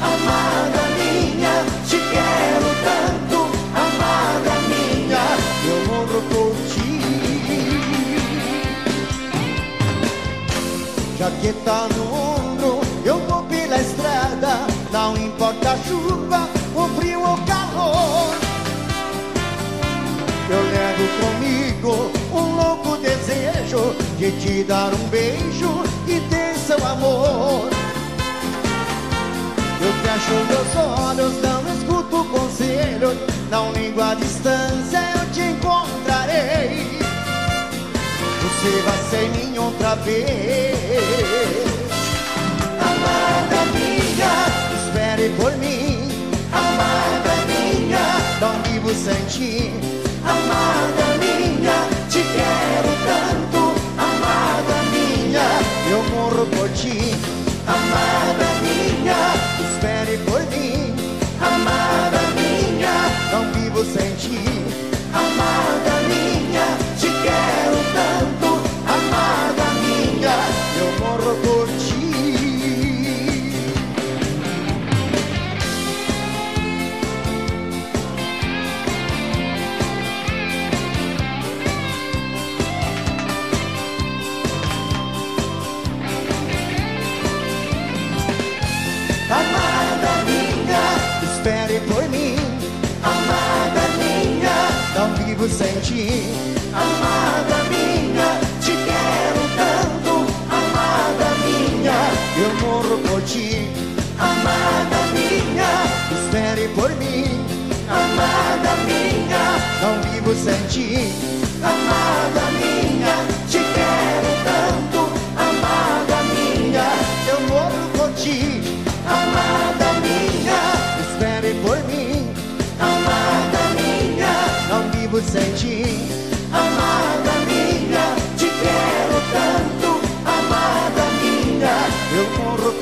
Amada minha, te quero tanto. Amada minha, eu morro por ti. Jaqueta no ombro, eu vou pela estrada. Não importa a chuva, o frio ou calor. Eu levo comigo um louco desejo de te dar um beijo e ter seu amor. Eu fecho meus olhos, não escuto conselhos, não ligo a distância, eu te encontrarei. Você vai ser minha outra vez. Amada minha, espere por mim. Amada minha, não vivo sem ti. Amada te quero tanto. Amada minha, eu morro por ti. Amada minha, espere por mim. Amada minha, não vivo sem ti. Amada minha, sem ti. Amada minha, te quero tanto. Amada minha, eu morro por ti. Amada minha, espere por mim. Amada minha, não vivo sem ti. Amada minha, Amada minha, te quero tanto. Amada minha, eu morro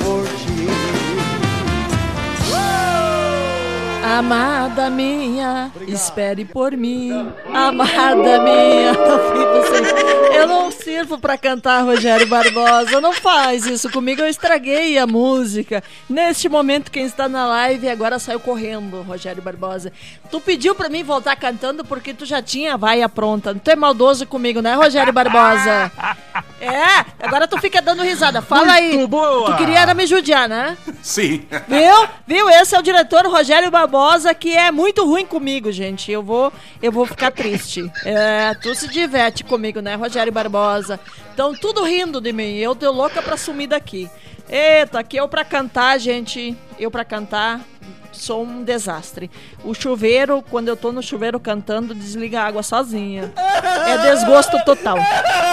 Amada minha, espere por mim. Amada minha, sem- eu não sirvo pra cantar Rogério Barbosa. Não faz isso comigo, eu estraguei a música. Neste momento, quem está na live agora saiu correndo, Rogério Barbosa. Tu pediu pra mim voltar cantando porque tu já tinha a vaia pronta. Tu é maldoso comigo, né, Rogério Barbosa? É, agora tu fica dando risada. Fala aí. boa. Tu queria era me judiar, né? Sim. Viu? Viu? Esse é o diretor Rogério Barbosa, que é muito ruim comigo, gente. Eu vou, eu vou ficar triste. É, tu se diverte comigo, né, Rogério Barbosa? Então, tudo rindo de mim. Eu tô louca pra sumir daqui. Eita, aqui eu pra cantar, gente. Eu pra cantar. Sou um desastre. O chuveiro, quando eu tô no chuveiro cantando, desliga a água sozinha. É desgosto total.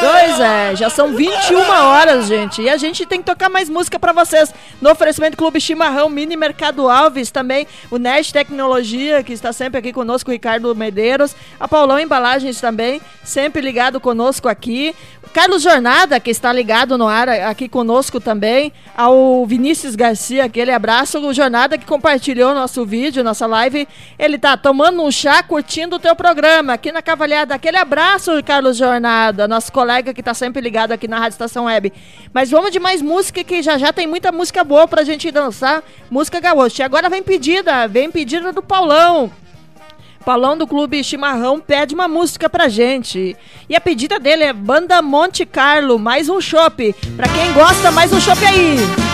Pois é, já são 21 horas, gente. E a gente tem que tocar mais música pra vocês. No oferecimento Clube Chimarrão, Mini Mercado Alves, também o Nest Tecnologia, que está sempre aqui conosco, o Ricardo Medeiros. A Paulão Embalagens também, sempre ligado conosco aqui. Carlos Jornada, que está ligado no ar aqui conosco também. Ao Vinícius Garcia, aquele abraço. O Jornada que compartilhou nosso vídeo, nossa live. Ele tá tomando um chá, curtindo o teu programa aqui na Cavalhada. Aquele abraço, Carlos Jornada, nosso colega que tá sempre ligado aqui na Rádio Estação Web. Mas vamos de mais música, que já já tem muita música boa pra gente dançar. Música gaúcha. E agora vem pedida, vem pedida do Paulão. Paulão do Clube Chimarrão pede uma música pra gente. E a pedida dele é Banda Monte Carlo, mais um chopp. Pra quem gosta, mais um chopp aí.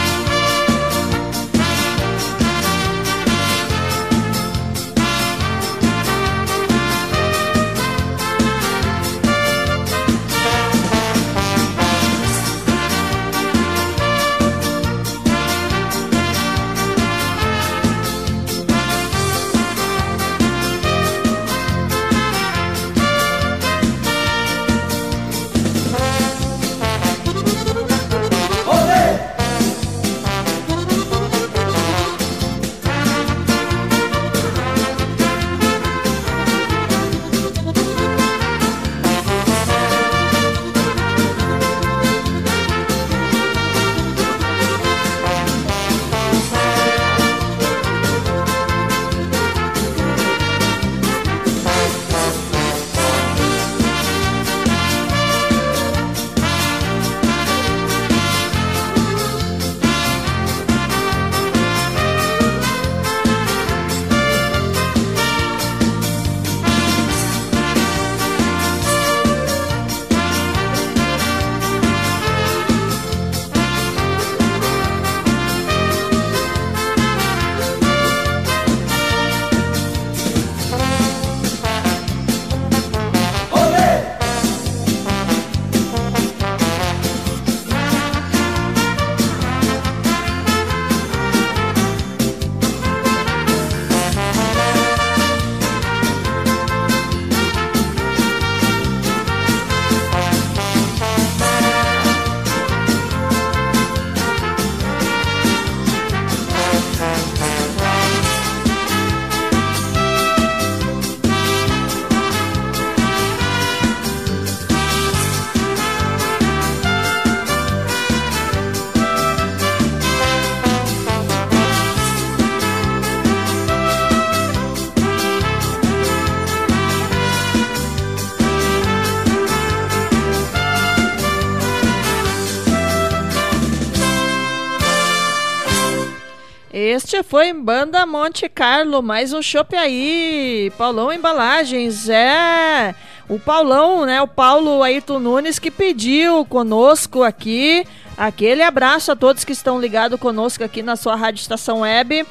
Foi Banda Monte Carlo, mais um chopp aí. Paulão Embalagens, é. O Paulão, né? O Paulo Ayrton Nunes que pediu conosco aqui. Aquele abraço a todos que estão ligados conosco aqui na sua rádio estação web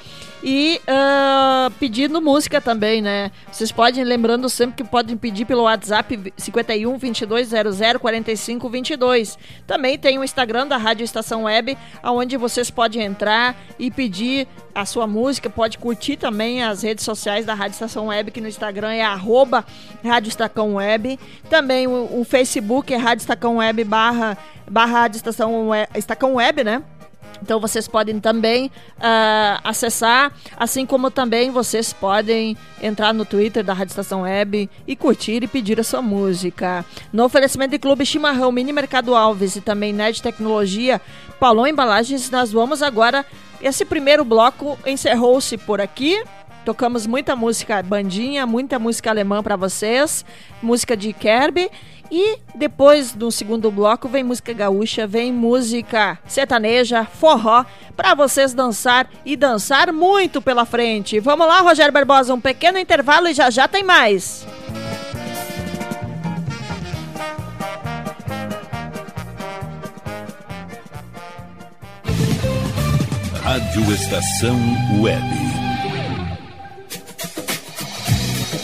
e uh, pedindo música também, né? Vocês podem, lembrando sempre que podem pedir pelo WhatsApp 51 2200 45 22. Também tem o Instagram da Rádio Estação Web, onde vocês podem entrar e pedir a sua música, pode curtir também as redes sociais da Rádio Estação Web, que no Instagram é arroba Rádio Estação Web. Também o, o Facebook é Rádio Estação Web barra, barra Rádio Estação Web, Estação Web, né? Então vocês podem também uh, acessar, assim como também vocês podem entrar no Twitter da Rádio Estação Web e curtir e pedir a sua música. No oferecimento de Clube Chimarrão, Mini Mercado Alves e também Nerd Tecnologia, Paulão Embalagens, nós vamos agora. Esse primeiro bloco encerrou-se por aqui. Tocamos muita música bandinha, muita música alemã para vocês, música de Kirby. E depois do segundo bloco vem música gaúcha, vem música sertaneja, forró, para vocês dançar e dançar muito pela frente. Vamos lá, Rogério Barbosa, um pequeno intervalo e já já tem mais. Rádio Estação Web.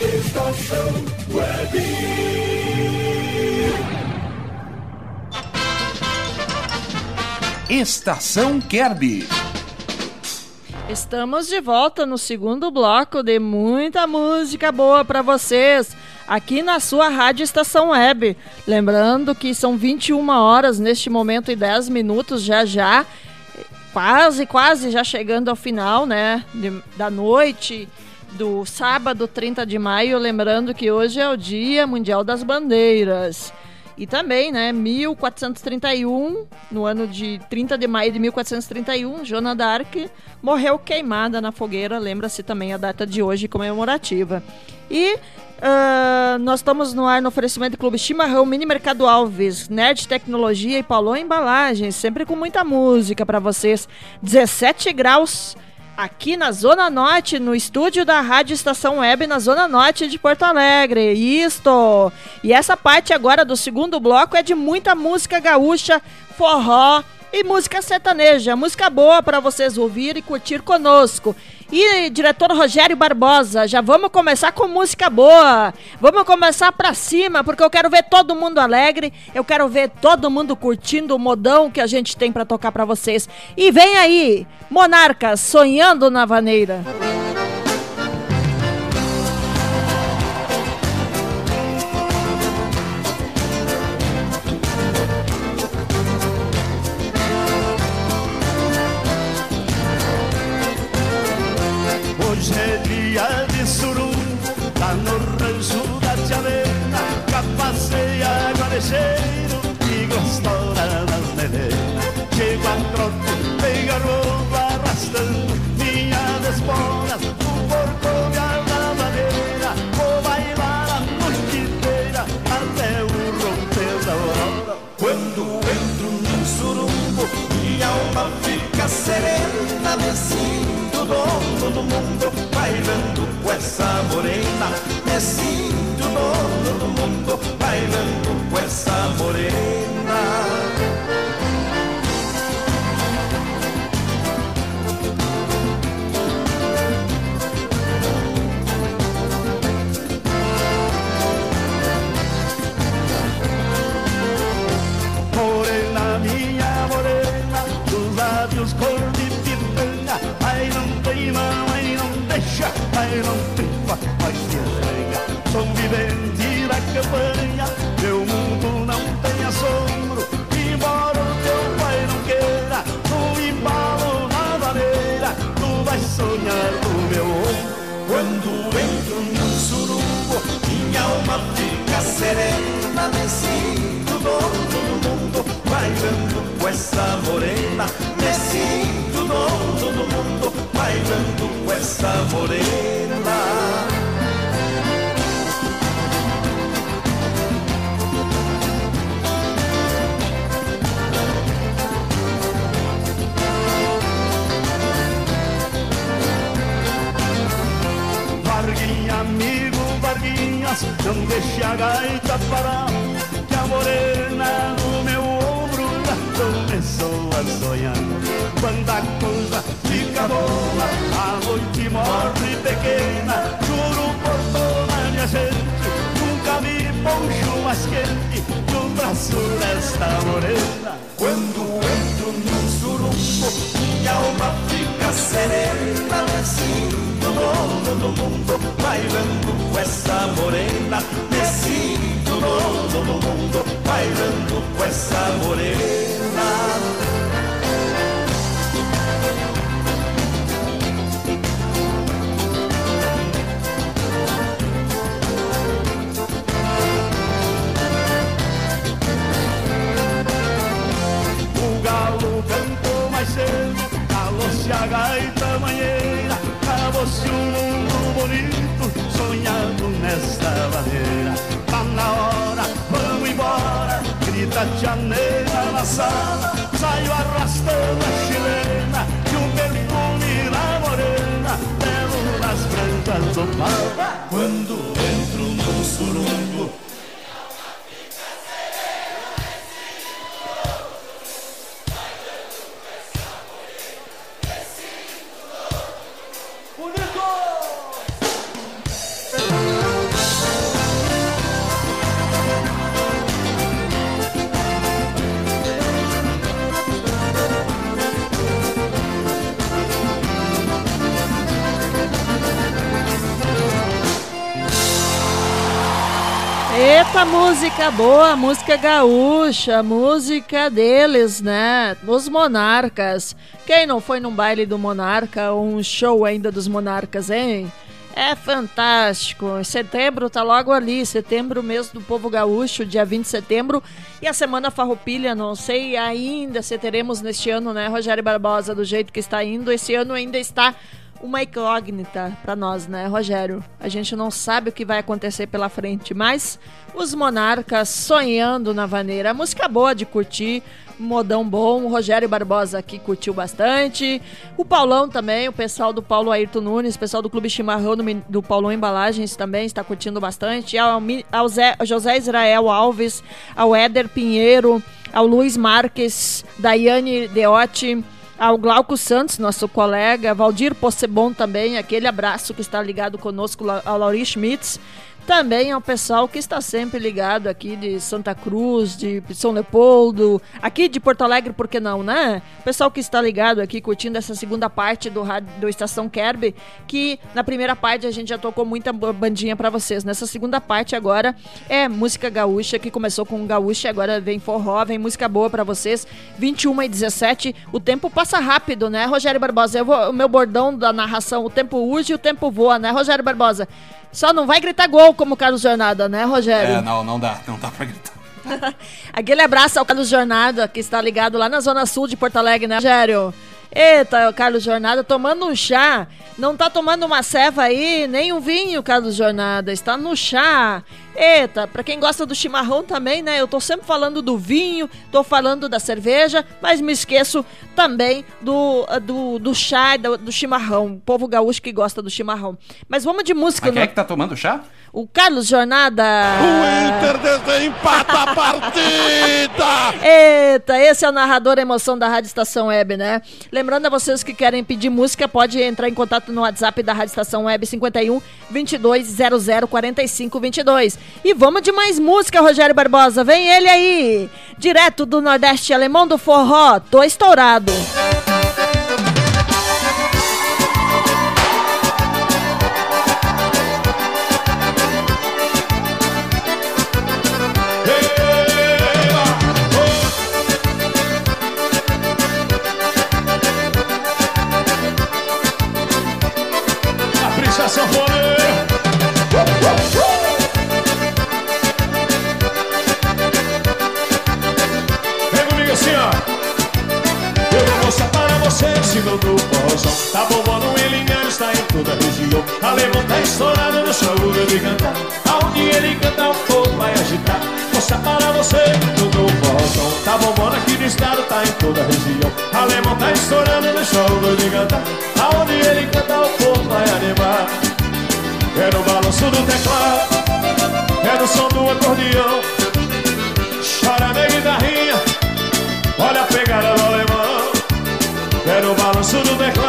Estação Web. Estação Kerby. Estamos de volta no segundo bloco de muita música boa para vocês, aqui na sua Rádio Estação Web. Lembrando que são 21 horas neste momento e 10 minutos já já, quase, quase já chegando ao final, né, de, da noite do sábado 30 de maio, lembrando que hoje é o Dia Mundial das Bandeiras. E também, né, 1431, no ano de 30 de maio de 1431, Joana d'Arc morreu queimada na fogueira, lembra-se também a data de hoje comemorativa. E uh, nós estamos no ar no oferecimento do Clube Chimarrão, Mini Mercado Alves, Nerd Tecnologia e Paulão Embalagens, sempre com muita música para vocês. 17 graus aqui na Zona Norte, no estúdio da Rádio Estação Web, na Zona Norte de Porto Alegre. Isto! E essa parte agora do segundo bloco é de muita música gaúcha, forró e música sertaneja. Música boa para vocês ouvir e curtir conosco. E diretor Rogério Barbosa, já vamos começar com música boa. Vamos começar pra cima, porque eu quero ver todo mundo alegre, eu quero ver todo mundo curtindo o modão que a gente tem para tocar para vocês. E vem aí, Monarcas, sonhando na vaneira. Hoje morena. Varguinha, amigo, Varguinhas, não deixe a gaita parar Que a morena no meu ombro já começou a sonhar Quando a coisa fica boa, a noite morre pequena Juro por toda minha gente, nunca vi poncho mais quente Que o braço desta morena Quando entro num surumbo, minha alma fica serena, me sinto dono do mundo, bailando essa morena. Me sinto dono do mundo, bailando com essa morena. Grita tia negra na sala, saio arrastando a chilena, e um perfume na morena, belo nas brancas do pau. Quando entro num surungo, Música boa, música gaúcha, música deles, né? Os Monarcas. Quem não foi num baile do Monarca ou um show ainda dos Monarcas, hein? É fantástico. Setembro tá logo ali. Setembro, mês do povo gaúcho, dia 20 de setembro. E a Semana Farroupilha, não sei ainda se teremos neste ano, né, Rogério Barbosa, do jeito que está indo. Esse ano ainda está uma incógnita para nós, né, Rogério? A gente não sabe o que vai acontecer pela frente, mas os monarcas sonhando na vaneira. Música boa de curtir, modão bom. O Rogério Barbosa aqui curtiu bastante. O Paulão também, o pessoal do Paulo Ayrton Nunes, o pessoal do Clube Chimarrão do, Paulão Embalagens também está curtindo bastante. Ao, ao Zé, José Israel Alves, ao Éder Pinheiro, ao Luiz Marques, Daiane Deotti ao Glauco Santos, nosso colega, Valdir Possebon também, aquele abraço que está ligado conosco, ao Lauri Schmitz, também ao pessoal que está sempre ligado aqui de Santa Cruz, de São Leopoldo, aqui de Porto Alegre, por que não, né? Pessoal que está ligado aqui curtindo essa segunda parte do, do Estação Kerb, que na primeira parte a gente já tocou muita bandinha para vocês. Nessa segunda parte agora é música gaúcha, que começou com gaúcha, agora vem forró, vem música boa para vocês. 21 e 17, o tempo passa rápido, né, Rogério Barbosa? Eu vou, o meu bordão da narração, o tempo urge e o tempo voa, né, Rogério Barbosa? Só não vai gritar gol como o Carlos Jornada, né, Rogério? É, não, não dá, não dá pra gritar. Aquele abraço ao Carlos Jornada, que está ligado lá na Zona Sul de Porto Alegre, né, Rogério? Eita, Carlos Jornada tomando um chá. Não tá tomando uma ceva aí, nem um vinho, Carlos Jornada. Está no chá. Eita, para quem gosta do chimarrão também, né? Eu tô sempre falando do vinho, tô falando da cerveja, mas me esqueço também do, do, do chá, do, do chimarrão. O povo gaúcho que gosta do chimarrão. Mas vamos de música. Mas quem no... é que tá tomando chá? O Carlos Jornada. O Inter desempata a partida! Eita, esse é o narrador emoção da Rádio Estação Web, né? Lembrando a vocês que querem pedir música, pode entrar em contato no WhatsApp da Rádio Estação Web 51 22 00 45 22. E vamos de mais música, Rogério Barbosa. Vem ele aí, direto do Nordeste Alemão do Forró. Tô estourado. Cima do pozão Tá bombando ele engano, está em toda a região Alemão tá estourado no show de cantar Aonde ele canta o fogo vai agitar. Mostrar para você tudo o pozão Tá bombando aqui no estado, tá em toda a região Alemão tá estourando no show de cantar Aonde ele canta o fogo vai animar. É no balanço do teclado É no som do acordeão. Chora minha guitarrinha Olha a do é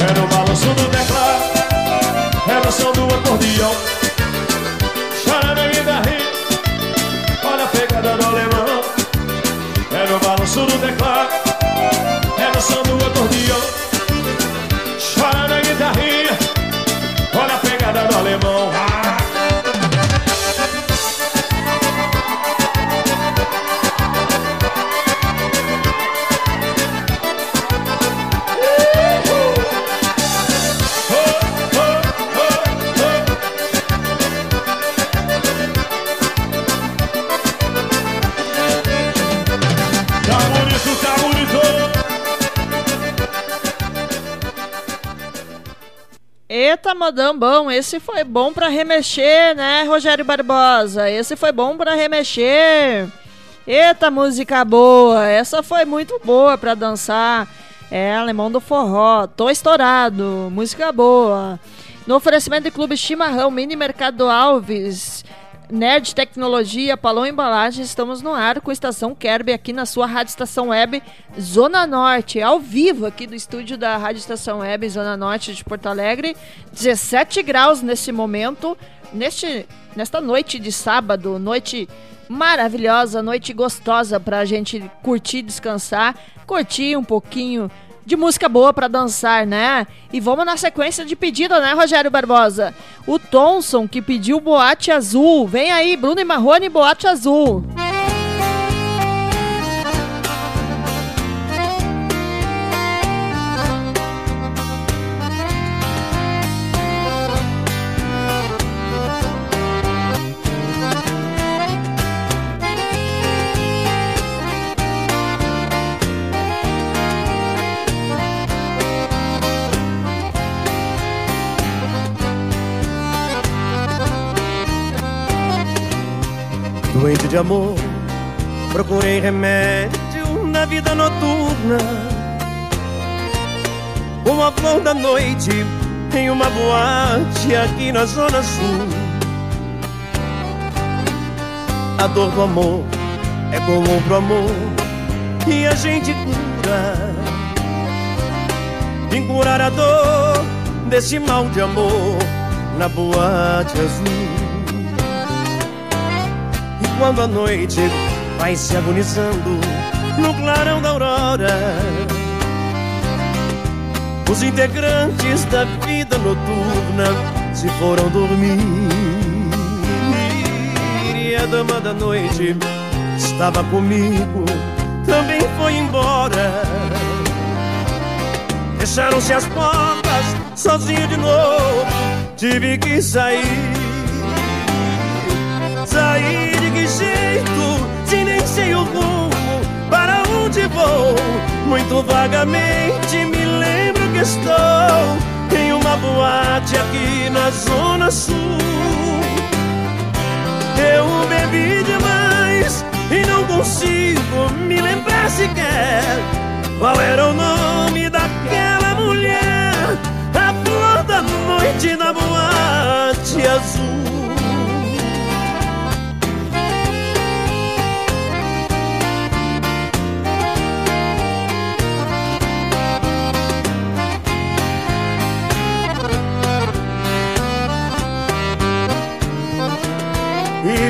É no balanço do teclado É no som do acordeão. Chorando a guitarrinha Olha a pegada do alemão. É no balanço do teclado É no som do acordeão Eita, modão bom, esse foi bom para remexer, né, Rogério Barbosa? Esse foi bom para remexer. Eita, música boa, essa foi muito boa para dançar. É, Alemão do Forró, tô estourado, música boa. No oferecimento de Clube Chimarrão, Mini Mercado Alves, Nerd Tecnologia, Palão Embalagens, estamos no ar com a Estação Kerb aqui na sua Rádio Estação Web Zona Norte, ao vivo aqui do estúdio da Rádio Estação Web Zona Norte de Porto Alegre, 17 graus nesse momento, neste, nesta noite de sábado, noite maravilhosa, noite gostosa para a gente curtir, descansar, curtir um pouquinho de música boa para dançar, né? E vamos na sequência de pedido, né, Rogério Barbosa? O Thomson que pediu Boate Azul. Vem aí, Bruno e Marrone, Boate Azul. Doente de amor, procurei remédio na vida noturna. Uma flor da noite em uma boate aqui na Zona Sul. A dor do amor é comum pro amor e a gente cura. Vim curar a dor desse mal de amor na boate azul. E quando a noite vai se agonizando no clarão da aurora, os integrantes da vida noturna se foram dormir. E a dama da noite estava comigo, também foi embora. Fecharam-se as portas, sozinho de novo, tive que sair. Sair jeito, se nem sei o rumo, para onde vou? Muito vagamente me lembro que estou em uma boate aqui na Zona Sul. Eu bebi demais e não consigo me lembrar sequer qual era o nome daquela mulher, a flor da noite na boate azul.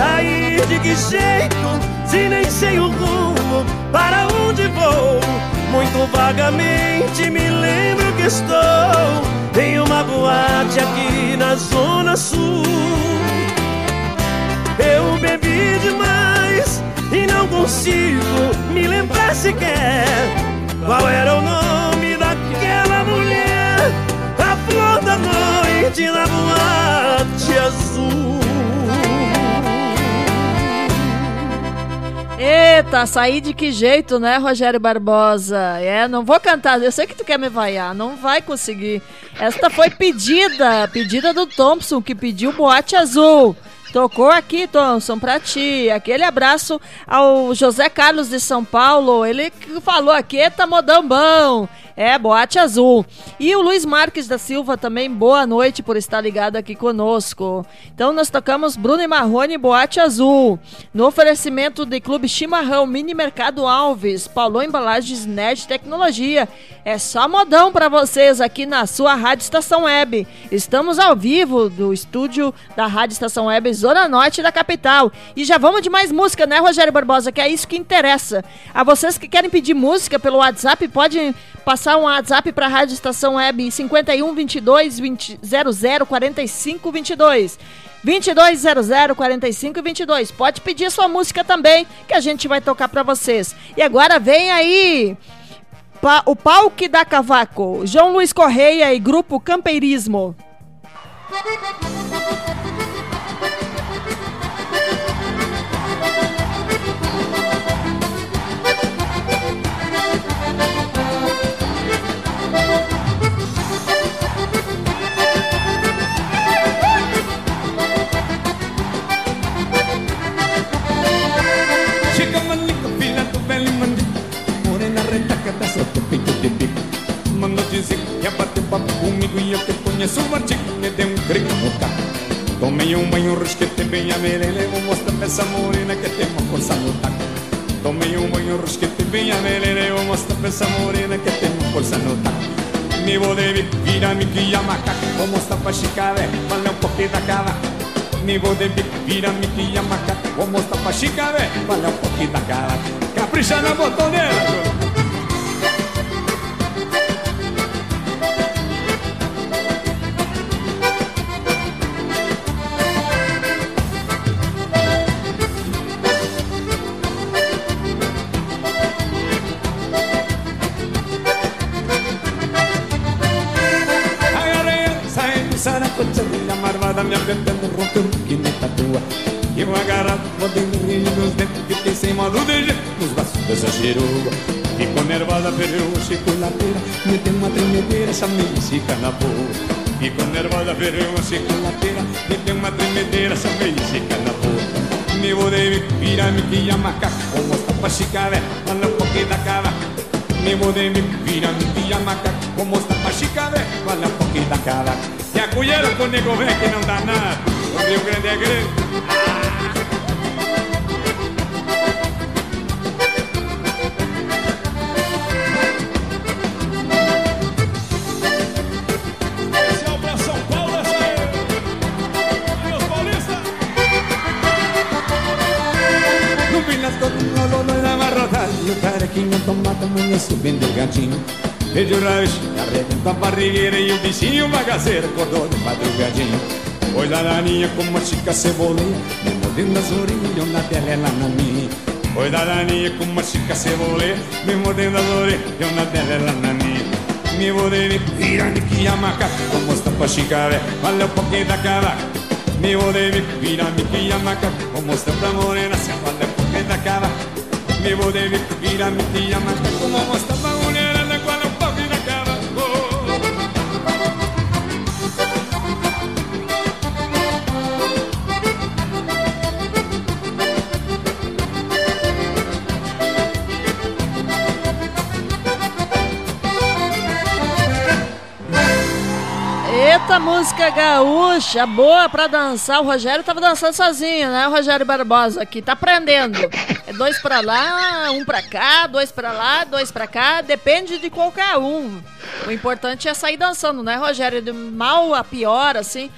Sair de que jeito, se nem sei o rumo, para onde vou? Muito vagamente me lembro que estou em uma boate aqui na Zona Sul. Eu bebi demais e não consigo me lembrar sequer qual era o nome daquela mulher, a flor da noite na boate azul. Eita, sair de que jeito, né, Rogério Barbosa? É, não vou cantar, eu sei que tu quer me vaiar, não vai conseguir. Esta foi pedida, pedida do Thompson, que pediu boate azul. Tocou aqui, Thompson, pra ti. Aquele abraço ao José Carlos de São Paulo. Ele falou aqui, eita modão bom. É, boate azul. E o Luiz Marques da Silva também, boa noite por estar ligado aqui conosco. Então nós tocamos Bruno e Marrone, boate azul. No oferecimento de Clube Chimarrão, Mini Mercado Alves, Paulo Embalagens Nerd Tecnologia. É só modão para vocês aqui na sua Rádio Estação Web. Estamos ao vivo do estúdio da Rádio Estação Web, Zona Norte da capital. E já vamos de mais música, né, Rogério Barbosa? Que é isso que interessa. A vocês que querem pedir música pelo WhatsApp, podem passar passar um WhatsApp para a Rádio Estação Web 51 22 20, 00 45 22. 2200 45 22. Pode pedir sua música também, que a gente vai tocar para vocês. E agora vem aí pa, o Palque da Cavaco, João Luiz Correia e Grupo Campeirismo. Do peito de bico Mandou dizer que ia bater papo comigo E eu que conheço o artigo Me deu um grito no carro. Tomei um banho, risquete bem a melele Vou mostrar pra essa morena que tem uma força no taco. Tomei um banho, risquete bem a melele Vou mostrar pra essa morena que tem uma força no taco. Me vou de vira me guia macaco Vou mostrar pra chicaré, vale um pouquinho da cara. Me vou de vira me guia macaco Vou mostrar pra chicaré, vale um pouquinho da cara. Capricha na botoneira braços dessa chirua Ficou nervosa, perdeu o chicolateira Me deu uma tremedeira, essa mexica na boa Ficou nervosa, perdeu a chicolateira Me deu uma tremedeira, essa mexica na boa Me vou de vira, me guia macaco Vou mostrar pra chicaré, manda um pouquinho da cara me mudei, me vira, me guia macaco Vou mostrar pra chicaré, vale um pouquinho da cara E a colher com o nego velho que não dá nada. O Rio Grande é grande amanhã subindo o gatinho Vejo o raio, arrebenta a barrigueira E o bichinho bagaceiro acordou de madrugadinho. Pois a daninha como a chica ceboleira Me mordendo as orelhas, na dela ela na minha Pois a daninha como a chica ceboleira Me mordendo as orelhas, na dela ela na minha Me de virando que a macaca Vou mostrar pra chicaré, vale um pouquinho da cara Me de virando que a macaca Vou mostrar pra morena, se vale um pouquinho da cara Me vou de virando que a macaca Vou mostrar pra morena, qual é um pouquinho da cara. Eita música gaúcha, boa pra dançar. O Rogério tava dançando sozinho, né? O Rogério Barbosa aqui, tá aprendendo. Dois pra lá, um pra cá, dois pra lá, dois pra cá, depende de qualquer um. O importante é sair dançando, né, Rogério? De mal a pior, assim.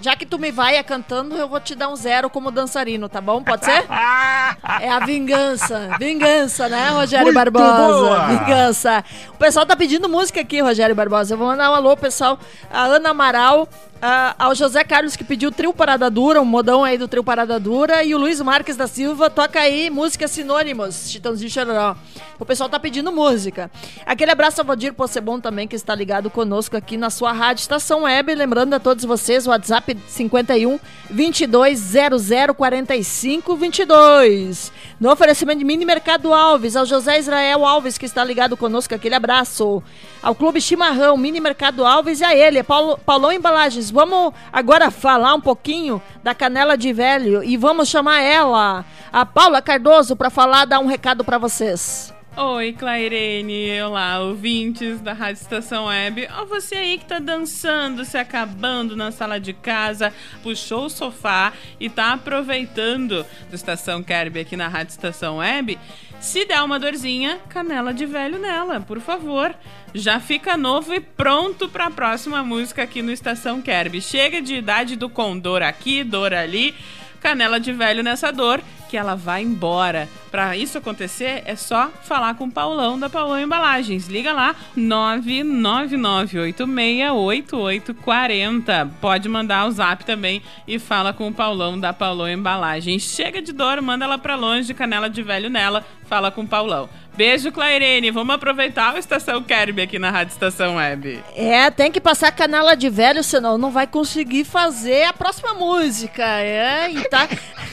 Já que tu me vai cantando, eu vou te dar um zero como dançarino, tá bom? Pode ser? É a vingança. Vingança, né, Rogério Muito Barbosa? boa. Vingança. O pessoal tá pedindo música aqui, Rogério Barbosa. Eu vou mandar um alô, pessoal. A Ana Amaral, a- ao José Carlos, que pediu trio Parada Dura, um modão aí do trio Parada Dura. E o Luiz Marques da Silva, toca aí música sinônimos, Chitãozinho Chororó. O pessoal tá pedindo música. Aquele abraço ao Valdir Possebon também, que está ligado conosco aqui na sua rádio Estação Web. Lembrando a todos vocês, o WhatsApp 51 22 00 45 22. No oferecimento de Mini Mercado Alves, ao José Israel Alves, que está ligado conosco, aquele abraço. Ao Clube Chimarrão, Mini Mercado Alves e a ele, Paulo, Paulão Embalagens. Vamos agora falar um pouquinho da Canela de Velho e vamos chamar ela, a Paula Cardoso, para falar, dar um recado para vocês. Oi, Clairene. Olá, ouvintes da Rádio Estação Web. Ó, você aí que tá dançando, se acabando na sala de casa, puxou o sofá e tá aproveitando do Estação Kerb aqui na Rádio Estação Web. Se der uma dorzinha, canela de velho nela, por favor. Já fica novo e pronto para a próxima música aqui no Estação Kerb. Chega de idade do condor aqui, dor ali. Canela de velho nessa dor que ela vai embora. Para isso acontecer, é só falar com o Paulão da Paulão Embalagens. Liga lá, 999868840. Pode mandar o zap também e fala com o Paulão da Paulão Embalagens. Chega de dor, manda ela para longe, canela de velho nela, fala com o Paulão. Beijo, Clairene. Vamos aproveitar o Estação Kerb aqui na Rádio Estação Web. É, tem que passar canela de velho, senão não vai conseguir fazer a próxima música. É, e tá.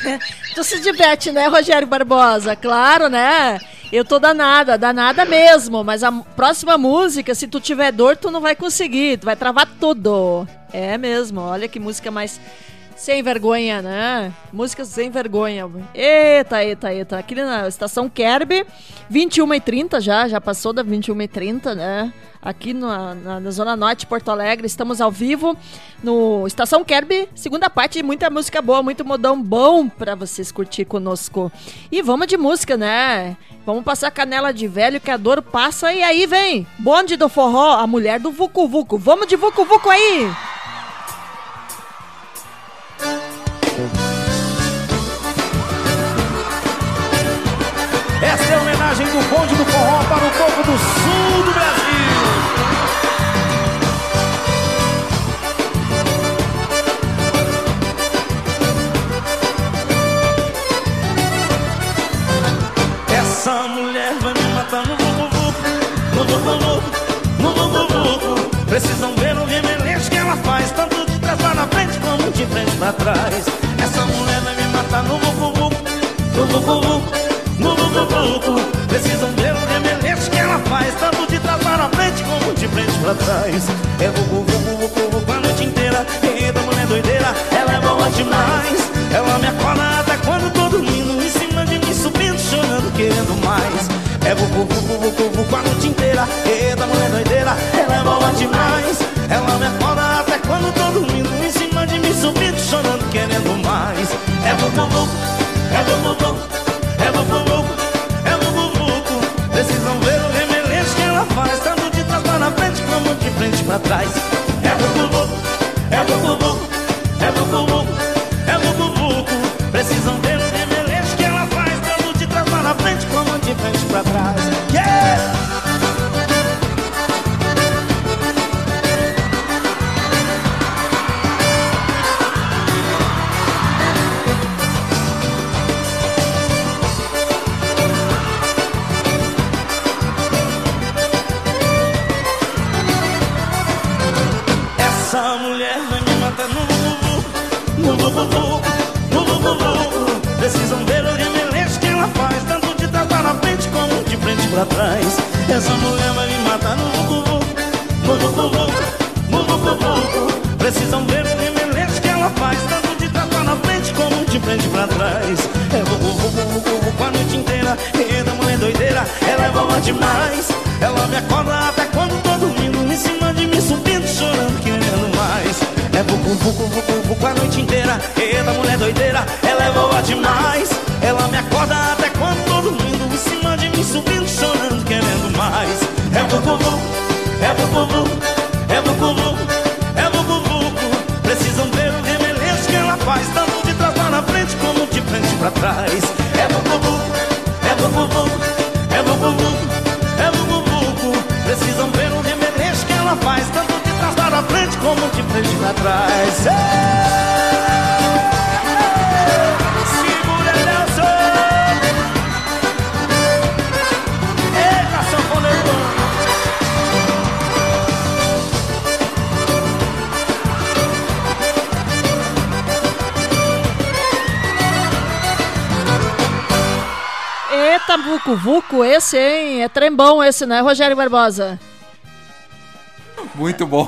tu se diverte, né, Rogério Barbosa? Claro, né? Eu tô danada, danada mesmo. Mas a próxima música, se tu tiver dor, tu não vai conseguir. Tu vai travar tudo. É mesmo. Olha que música mais sem vergonha, né? Músicas sem vergonha. Eita, eita, eita. Aqui na estação Kerb, 21h30 já, já passou da 21h30, né? Aqui na, na, na, Zona Norte de Porto Alegre, estamos ao vivo no Estação Kerb, segunda parte, muita música boa, muito modão bom para vocês curtir conosco. E vamos de música, né? Vamos passar canela de velho que a dor passa e aí vem Bonde do Forró, a mulher do Vucu Vucu. Vamos de Vucu Vucu aí! Esta é a homenagem do Bonde do Forró para o povo do sul do Brasil. Essa mulher vai me matar no vucu no vucu no vucu Precisam ver o remeleixo de frente para trás. Essa mulher vai me matar no vucu no vucu no vucu Precisam ver o remeleixo que ela faz Tanto de trás para frente como de frente para trás. É vucu, vucu, vucu, vucu a noite inteira. Eita mulher doideira, ela é boa demais. Ela me acorda até quando tô dormindo Em cima de mim subindo, chorando, querendo mais. É vucu, vucu, vucu, vucu a noite inteira. Eita mulher doideira, ela é boa demais. Ela me acorda até quando tô dormindo subindo, chorando, querendo mais. É vucu, é vucu é vucu é vucu Precisam ver o remeleixo que ela faz Tanto de trás para frente como de frente para trás para trás. Essa mulher vai me matar no vuvu, no vuvu, no vuvu. Precisam ver o remeleixo que ela faz, tanto de trás para frente como de frente para trás. É vuvu, vuvu, vuvu, a noite inteira. E da mulher doideira, ela é boa demais. Ela me acorda até quando tô dormindo, em cima de mim subindo, chorando, querendo mais. É vucu, vucu, vucu, vucu a noite inteira. Eita, mulher doideira, ela é boa demais. Ela me acorda até quando subindo, chorando, querendo mais. É vucu, é vucu, é vucu, é vucu. Precisam ver o remeleixo que ela faz, tanto de trás para frente como de frente para trás. É vucu, é vucu, é vucu. É vucu, precisam ver o remeleixo que ela faz Tanto de trás para frente como de frente para trás Segura Eita, Vucu Vucu, esse, hein? É trembão esse, né, Rogério Barbosa? Muito bom.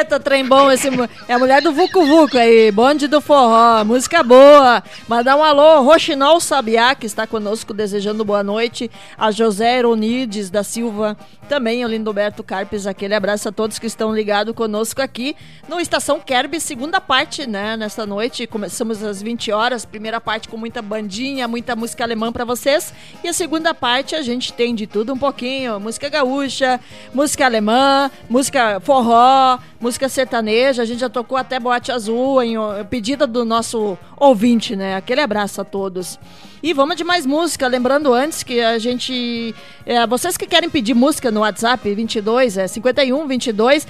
Eita, trem bom esse. É a mulher do Vucu Vucu aí, bonde do forró, música boa. Mandar um alô, Roxinol Sabiá, que está conosco desejando boa noite. A José Eronides da Silva, também o Lindoberto Carpes, aquele abraço a todos que estão ligados conosco aqui no Estação Kerb, segunda parte, né, nesta noite. Começamos às 20 horas, primeira parte com muita bandinha, muita música alemã para vocês. E a segunda parte a gente tem de tudo um pouquinho, música gaúcha, música alemã, música forró, música sertaneja, a gente já tocou até Boate Azul, em ó, pedida do nosso ouvinte, né? Aquele abraço a todos. E vamos de mais música, lembrando antes que a gente. é, vocês que querem pedir música no WhatsApp 22, é 51 22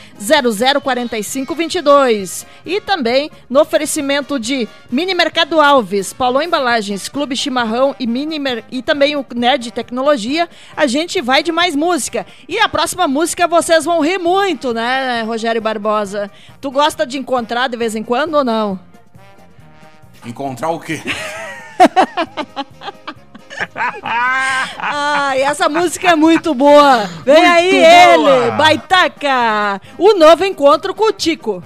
0045 22. E também no oferecimento de Mini Mercado Alves, Paulão Embalagens, Clube Chimarrão e, Mini Mer- e também o Nerd Tecnologia, a gente vai de mais música. E a próxima música vocês vão rir muito, né, Rogério Barbosa? Tu gosta de encontrar de vez em quando ou não? Encontrar o quê? Ah, e essa música é muito boa. Vem Muito aí boa. ele, Baitaca. O novo encontro com o Tico.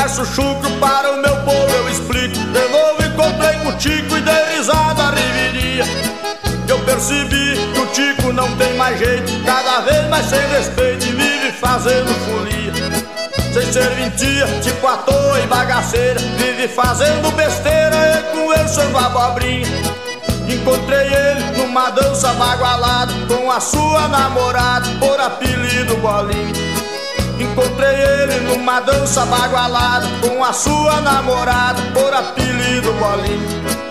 Verso chucro para o meu povo eu explico. De novo encontrei com o Tico e dei risada a riveria Eu percebi que o Tico não tem mais jeito Cada vez mais sem respeito e vive fazendo folia. Sem serventia, tipo à toa e bagaceira Vive fazendo besteira e conversando abobrinha. Encontrei ele numa dança bagualada Com a sua namorada por apelido Bolinha Encontrei ele numa dança bagualada Com a sua namorada por apelido Bolinha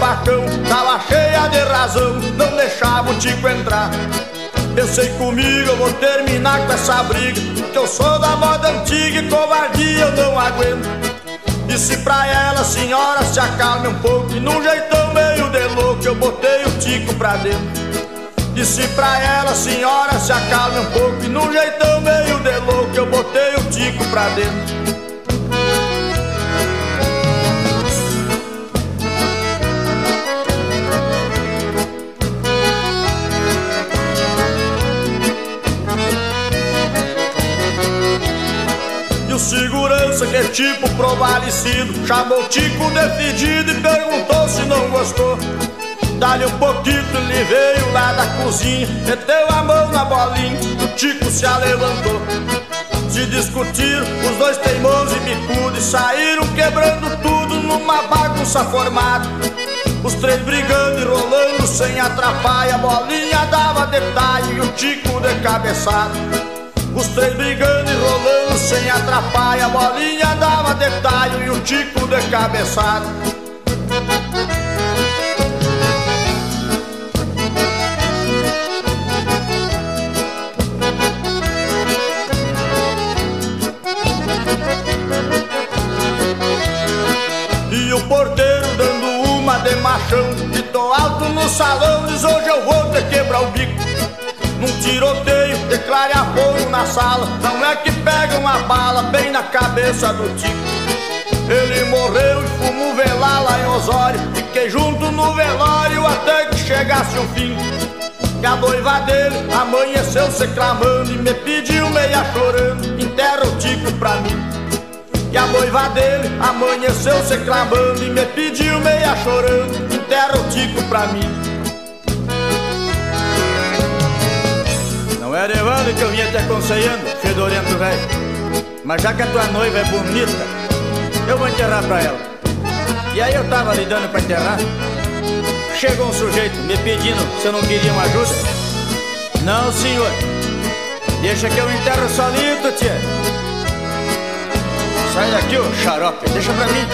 facão Tava cheia de razão, não deixava o Tico entrar. Pensei comigo, eu vou terminar com essa briga Que eu sou da moda antiga e covardia eu não aguento. Disse pra ela, senhora, se acalme um pouco E num jeitão meio de louco eu botei o Tico pra dentro. Disse pra ela, senhora, se acalme um pouco E num jeitão meio de louco eu botei o Tico pra dentro tipo provalecido Chamou o Tico de fedido e perguntou se não gostou. Dá-lhe um pouquinho, ele veio lá da cozinha Meteu a mão na bolinha, o Tico se alevantou. Se discutiram, os dois teimosos e bicudos E saíram quebrando tudo numa bagunça formada. Os três brigando e rolando sem atrapalho A bolinha dava detalhe e o Tico de cabeçada os três brigando e rolando sem atrapalho A bolinha dava detalhe e o tico de cabeçada. E o porteiro dando uma de machão. Gritou alto no salão, diz hoje eu vou te quebrar o bico. Num tiroteio, declare apoio na sala Não é que pega uma bala bem na cabeça do tico Ele morreu e fumo velar lá em Osório. Fiquei junto no velório até que chegasse o fim. E a noiva dele amanheceu se clamando E me pediu meia chorando, enterra o tico pra mim. E a noiva dele amanheceu se clamando E me pediu meia chorando, enterra o tico pra mim Não era Evandro que eu vinha te aconselhando, fedorento velho. Mas já que a tua noiva é bonita, eu vou enterrar pra ela. E aí eu tava lhe dando pra enterrar. Chegou um sujeito me pedindo se eu não queria uma ajuda. Não, senhor. Deixa que eu enterro solito, tia. Sai daqui, ô xarope. Deixa pra mim.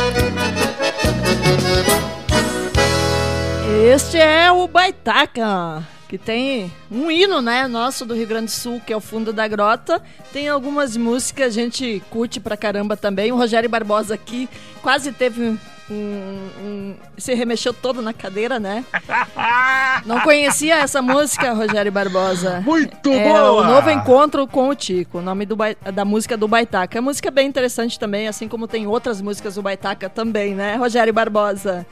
Este é o Baitaca, que tem um hino, né, nosso do Rio Grande do Sul, que é o Fundo da Grota. Tem algumas músicas, a gente curte pra caramba também. O Rogério Barbosa aqui quase teve um- um- se remexeu todo na cadeira, né? Não conhecia essa música, Rogério Barbosa. Muito é, boa! O Novo Encontro com o Tico, o nome do da música do Baitaca. É música bem interessante também, assim como tem outras músicas do Baitaca também, né, Rogério Barbosa?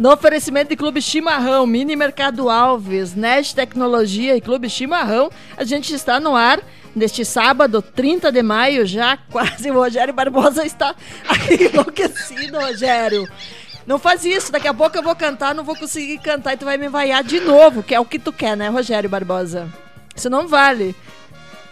No oferecimento de Clube Chimarrão, Mini Mercado Alves, Nest Tecnologia e Clube Chimarrão, a gente está no ar neste sábado, 30 de maio, já quase o Rogério Barbosa está enlouquecido, Rogério. Não faz isso, daqui a pouco eu vou cantar, não vou conseguir cantar e tu vai me vaiar de novo, que é o que tu quer, né, Rogério Barbosa? Isso não vale.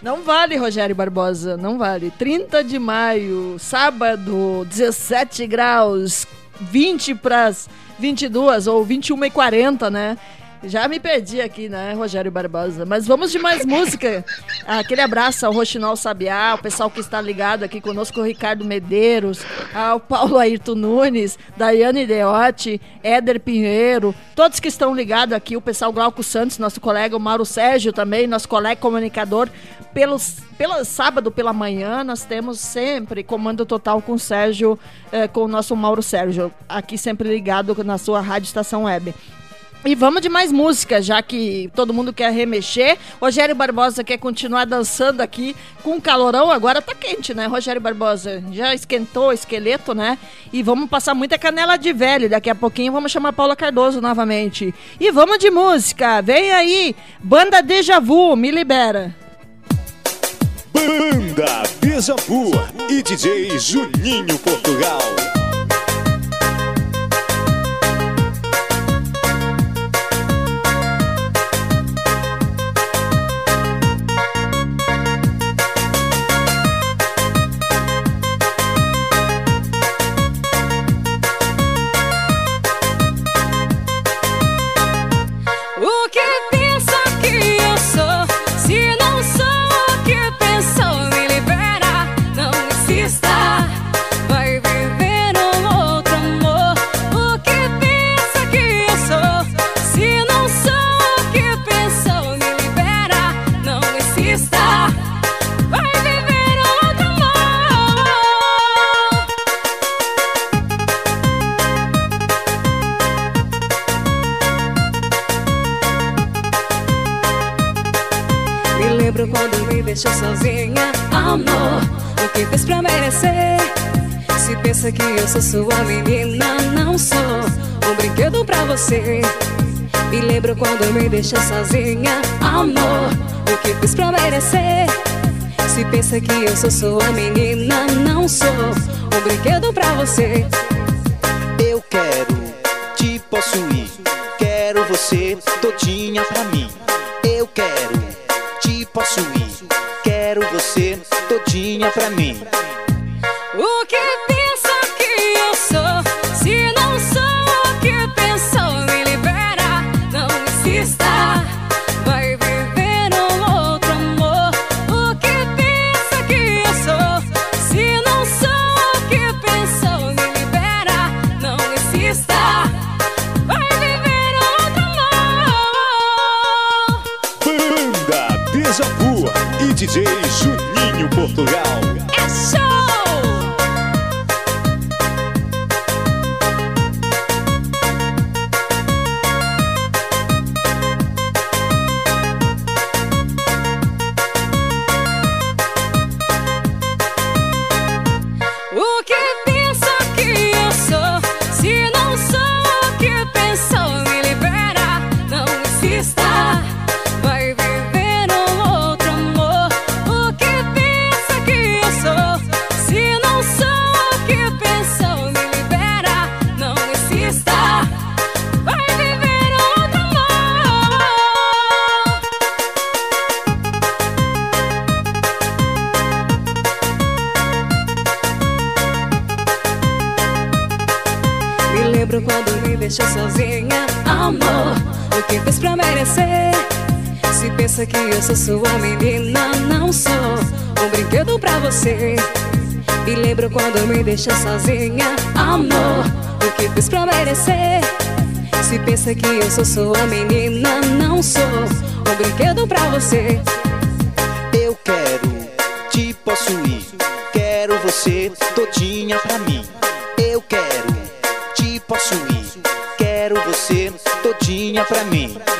Não vale, Rogério Barbosa, não vale. 30 de maio, sábado, 17 graus, 20 para 22 ou 21 e 40, né? Já me perdi aqui, né, Rogério Barbosa? Mas vamos de mais música. Aquele abraço ao Roxinol Sabiá, o pessoal que está ligado aqui conosco, o Ricardo Medeiros, ao Paulo Ayrton Nunes, Daiane Deotti, Éder Pinheiro, todos que estão ligados aqui, o pessoal Glauco Santos, nosso colega, o Mauro Sérgio também, nosso colega comunicador. Pelos, pelo sábado pela manhã, nós temos sempre comando total com o Sérgio, eh, com o nosso Mauro Sérgio, aqui sempre ligado na sua rádio estação web. E vamos de mais música, já que todo mundo quer remexer. Rogério Barbosa quer continuar dançando aqui com calorão. Agora tá quente, né, Rogério Barbosa? Já esquentou o esqueleto, né? E vamos passar muita canela de velho. Daqui a pouquinho vamos chamar Paula Cardoso novamente. E vamos de música. Vem aí, Banda Deja Vu, me libera. Banda Deja Vu e DJ Juninho Portugal. Que fez pra merecer? Se pensa que eu sou sua menina, não sou um brinquedo pra você. Me lembro quando me deixou sozinha, amor. O que fiz pra merecer? Se pensa que eu sou sua menina, não sou um brinquedo pra você. Eu quero te possuir, quero você todinha pra mim. Eu quero te possuir, você todinha pra mim. O que deixou sozinha, amor. O que fez pra merecer? Se pensa que eu sou sua menina, não sou um brinquedo pra você. Me lembro quando me deixou sozinha, amor. O que fiz pra merecer? Se pensa que eu sou sua menina, não sou um brinquedo pra você. Eu quero te possuir, quero você todinha pra mim. Eu quero pra mim.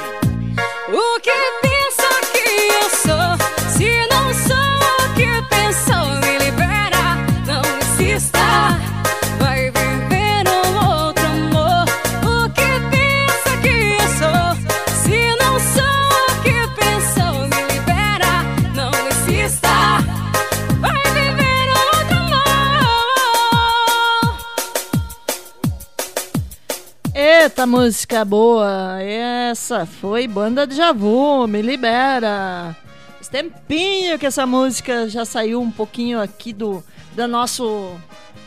Música boa! Essa foi Banda de Javu, me libera! Faz tempinho que essa música já saiu um pouquinho aqui do, do nosso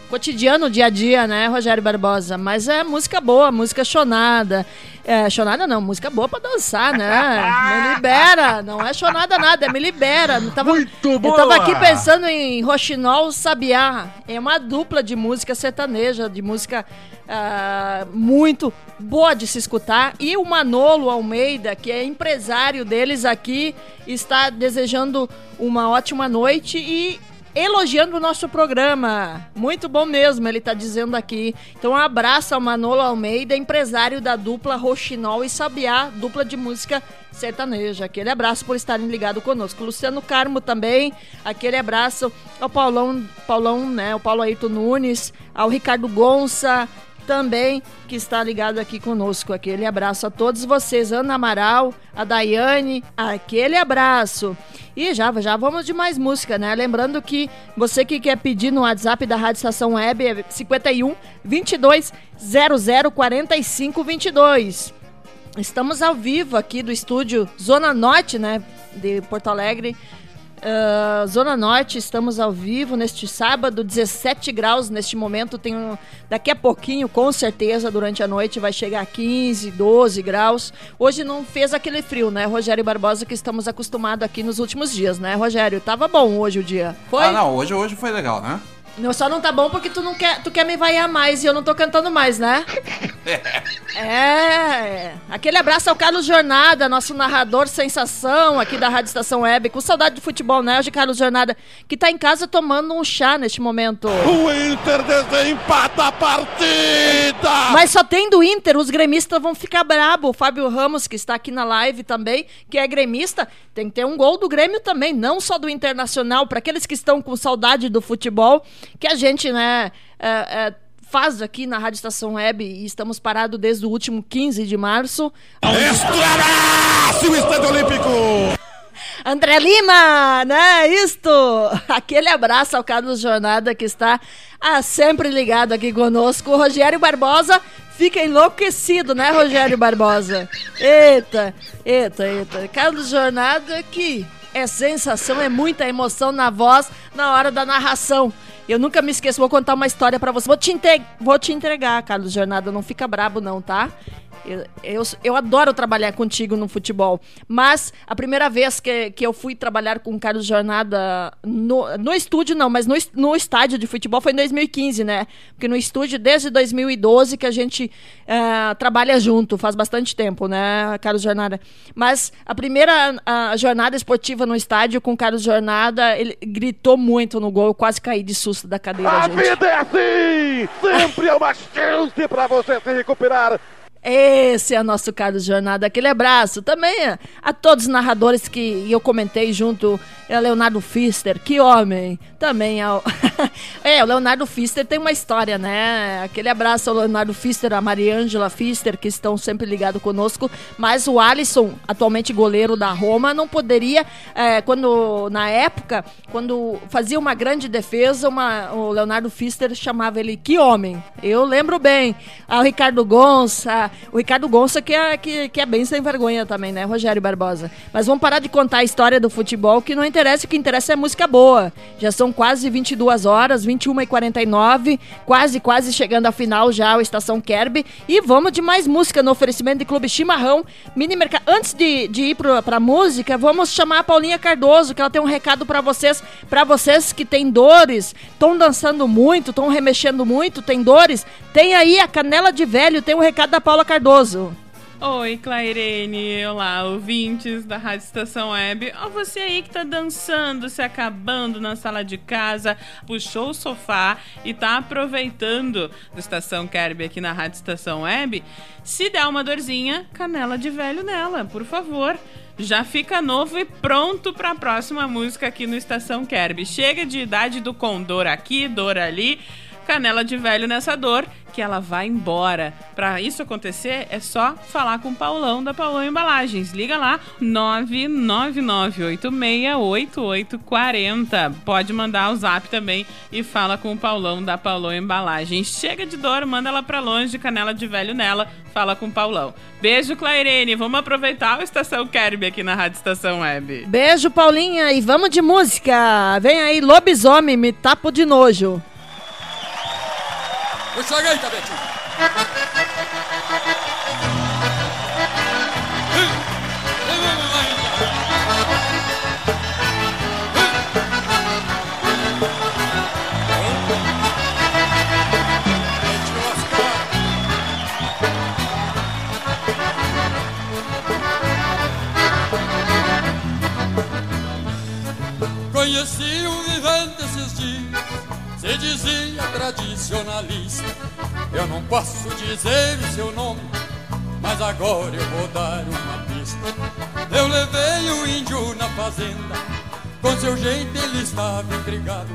cotidiano, dia a dia, né, Rogério Barbosa? Mas é música boa, música chonada. É, chonada não, música boa pra dançar, né? Me libera! Não é chonada nada, é me libera. Eu tava, Eu boa! tava aqui pensando em Roxinol Sabiá. É uma dupla de música sertaneja, de música ah, muito boa de se escutar. E o Manolo Almeida, que é empresário deles aqui, está desejando uma ótima noite e elogiando o nosso programa. Muito bom mesmo, ele está dizendo aqui. Então, um abraço ao Manolo Almeida, empresário da dupla Roxinol e Sabiá, dupla de música sertaneja. Aquele abraço por estarem ligados conosco. Luciano Carmo também, aquele abraço ao Paulão, Paulão, né, o Paulo Ayrton Nunes, ao Ricardo Gonça, também que está ligado aqui conosco. Aquele abraço a todos vocês, Ana Amaral, a Daiane, aquele abraço. E já, já vamos de mais música, né? Lembrando que você que quer pedir no WhatsApp da Rádio Estação Web é 51 22 00 45 22. Estamos ao vivo aqui do estúdio Zona Norte, né, de Porto Alegre. Ah, Zona Norte, estamos ao vivo neste sábado, 17 graus neste momento. Tem um- daqui a pouquinho, com certeza, durante a noite vai chegar a 15, 12 graus. Hoje não fez aquele frio, né, Rogério Barbosa, que estamos acostumados aqui nos últimos dias, né, Rogério? Tava bom hoje o dia. Foi? Ah, não, hoje, hoje foi legal, né? Não, só não tá bom porque tu não quer, tu quer me vaiar mais e eu não tô cantando mais, né? É, aquele abraço ao Carlos Jornada, nosso narrador sensação aqui da Rádio Estação Web, com saudade de futebol, né, hoje Carlos Jornada, que tá em casa tomando um chá neste momento. O Inter desempata a partida! Mas só tem do Inter, os gremistas vão ficar brabo. O Fábio Ramos, que está aqui na live também, que é gremista, tem que ter um gol do Grêmio também, não só do Internacional, para aqueles que estão com saudade do futebol, que a gente, né, é, é, faz aqui na Rádio Estação Web e estamos parados desde o último 15 de março. Estourasse o Estádio Olímpico! André Lima, né? Isto! Aquele abraço ao Carlos Jornada que está ah, sempre ligado aqui conosco. O Rogério Barbosa fica enlouquecido, né, Rogério Barbosa? Eita, eita, eita. Carlos Jornada que é sensação, é muita emoção na voz na hora da narração. Eu nunca me esqueço, vou contar uma história pra você. Vou te, vou te entregar, Carlos Jornada, não fica brabo não, tá? Eu, eu, eu adoro trabalhar contigo no futebol, mas a primeira vez que, que eu fui trabalhar com o Carlos Jornada no, no estúdio, não, mas no, no estádio de futebol foi em 2015, né? Porque no estúdio, desde 2012 que a gente eh, trabalha junto, faz bastante tempo, né, Carlos Jornada? Mas a primeira a jornada esportiva no estádio com o Carlos Jornada, ele gritou muito no gol, eu quase caí de susto da cadeira, A gente. vida é assim! Sempre é uma chance pra você se recuperar. Esse é o nosso Carlos Jornada. Aquele abraço também a, a todos os narradores que eu comentei junto. É Leonardo Pfister, que homem. Também ao. é, o Leonardo Pfister tem uma história, né? Aquele abraço ao Leonardo Pfister, a Mariângela Pfister, que estão sempre ligados conosco. Mas o Alisson, atualmente goleiro da Roma, não poderia, é, quando na época, quando fazia uma grande defesa, uma, o Leonardo Pfister chamava ele que homem. Eu lembro bem. Ao Ricardo Gonça, o Ricardo Gonça que é, que, que é bem sem vergonha também, né, Rogério Barbosa? Mas vamos parar de contar a história do futebol, que não interessa, o que interessa é música boa. Já são quase 22 horas, 21 e 49 quase, quase chegando à final já, o Estação Kerb. E vamos de mais música no oferecimento de Clube Chimarrão, Mini Mercado. Antes de, de ir pro, pra música, vamos chamar a Paulinha Cardoso, que ela tem um recado pra vocês, para vocês que têm dores, estão dançando muito, estão remexendo muito, tem dores, tem aí a canela de velho, tem um recado da Paula Cardoso. Oi, Clairene. Olá, ouvintes da Rádio Estação Web. Ó, você aí que tá dançando, se acabando na sala de casa, puxou o sofá e tá aproveitando do Estação Kerb aqui na Rádio Estação Web, se der uma dorzinha, canela de velho nela, por favor. Já fica novo e pronto para a próxima música aqui no Estação Kerb. Chega de idade do condor aqui, dor ali canela de velho nessa dor, que ela vai embora. Para isso acontecer, é só falar com o Paulão da Paulão Embalagens. Liga lá, 999868840. Pode mandar o zap também e fala com o Paulão da Paulão Embalagens. Chega de dor, manda ela pra longe, canela de velho nela, fala com o Paulão. Beijo, Clairene. Vamos aproveitar o Estação Kerb aqui na Rádio Estação Web. Beijo, Paulinha, e vamos de música. Vem aí, lobisomem, me tapo de nojo. Puxa a gaita, Eu não posso dizer o seu nome, mas agora eu vou dar uma pista. Eu levei o índio na fazenda, com seu jeito ele estava intrigado.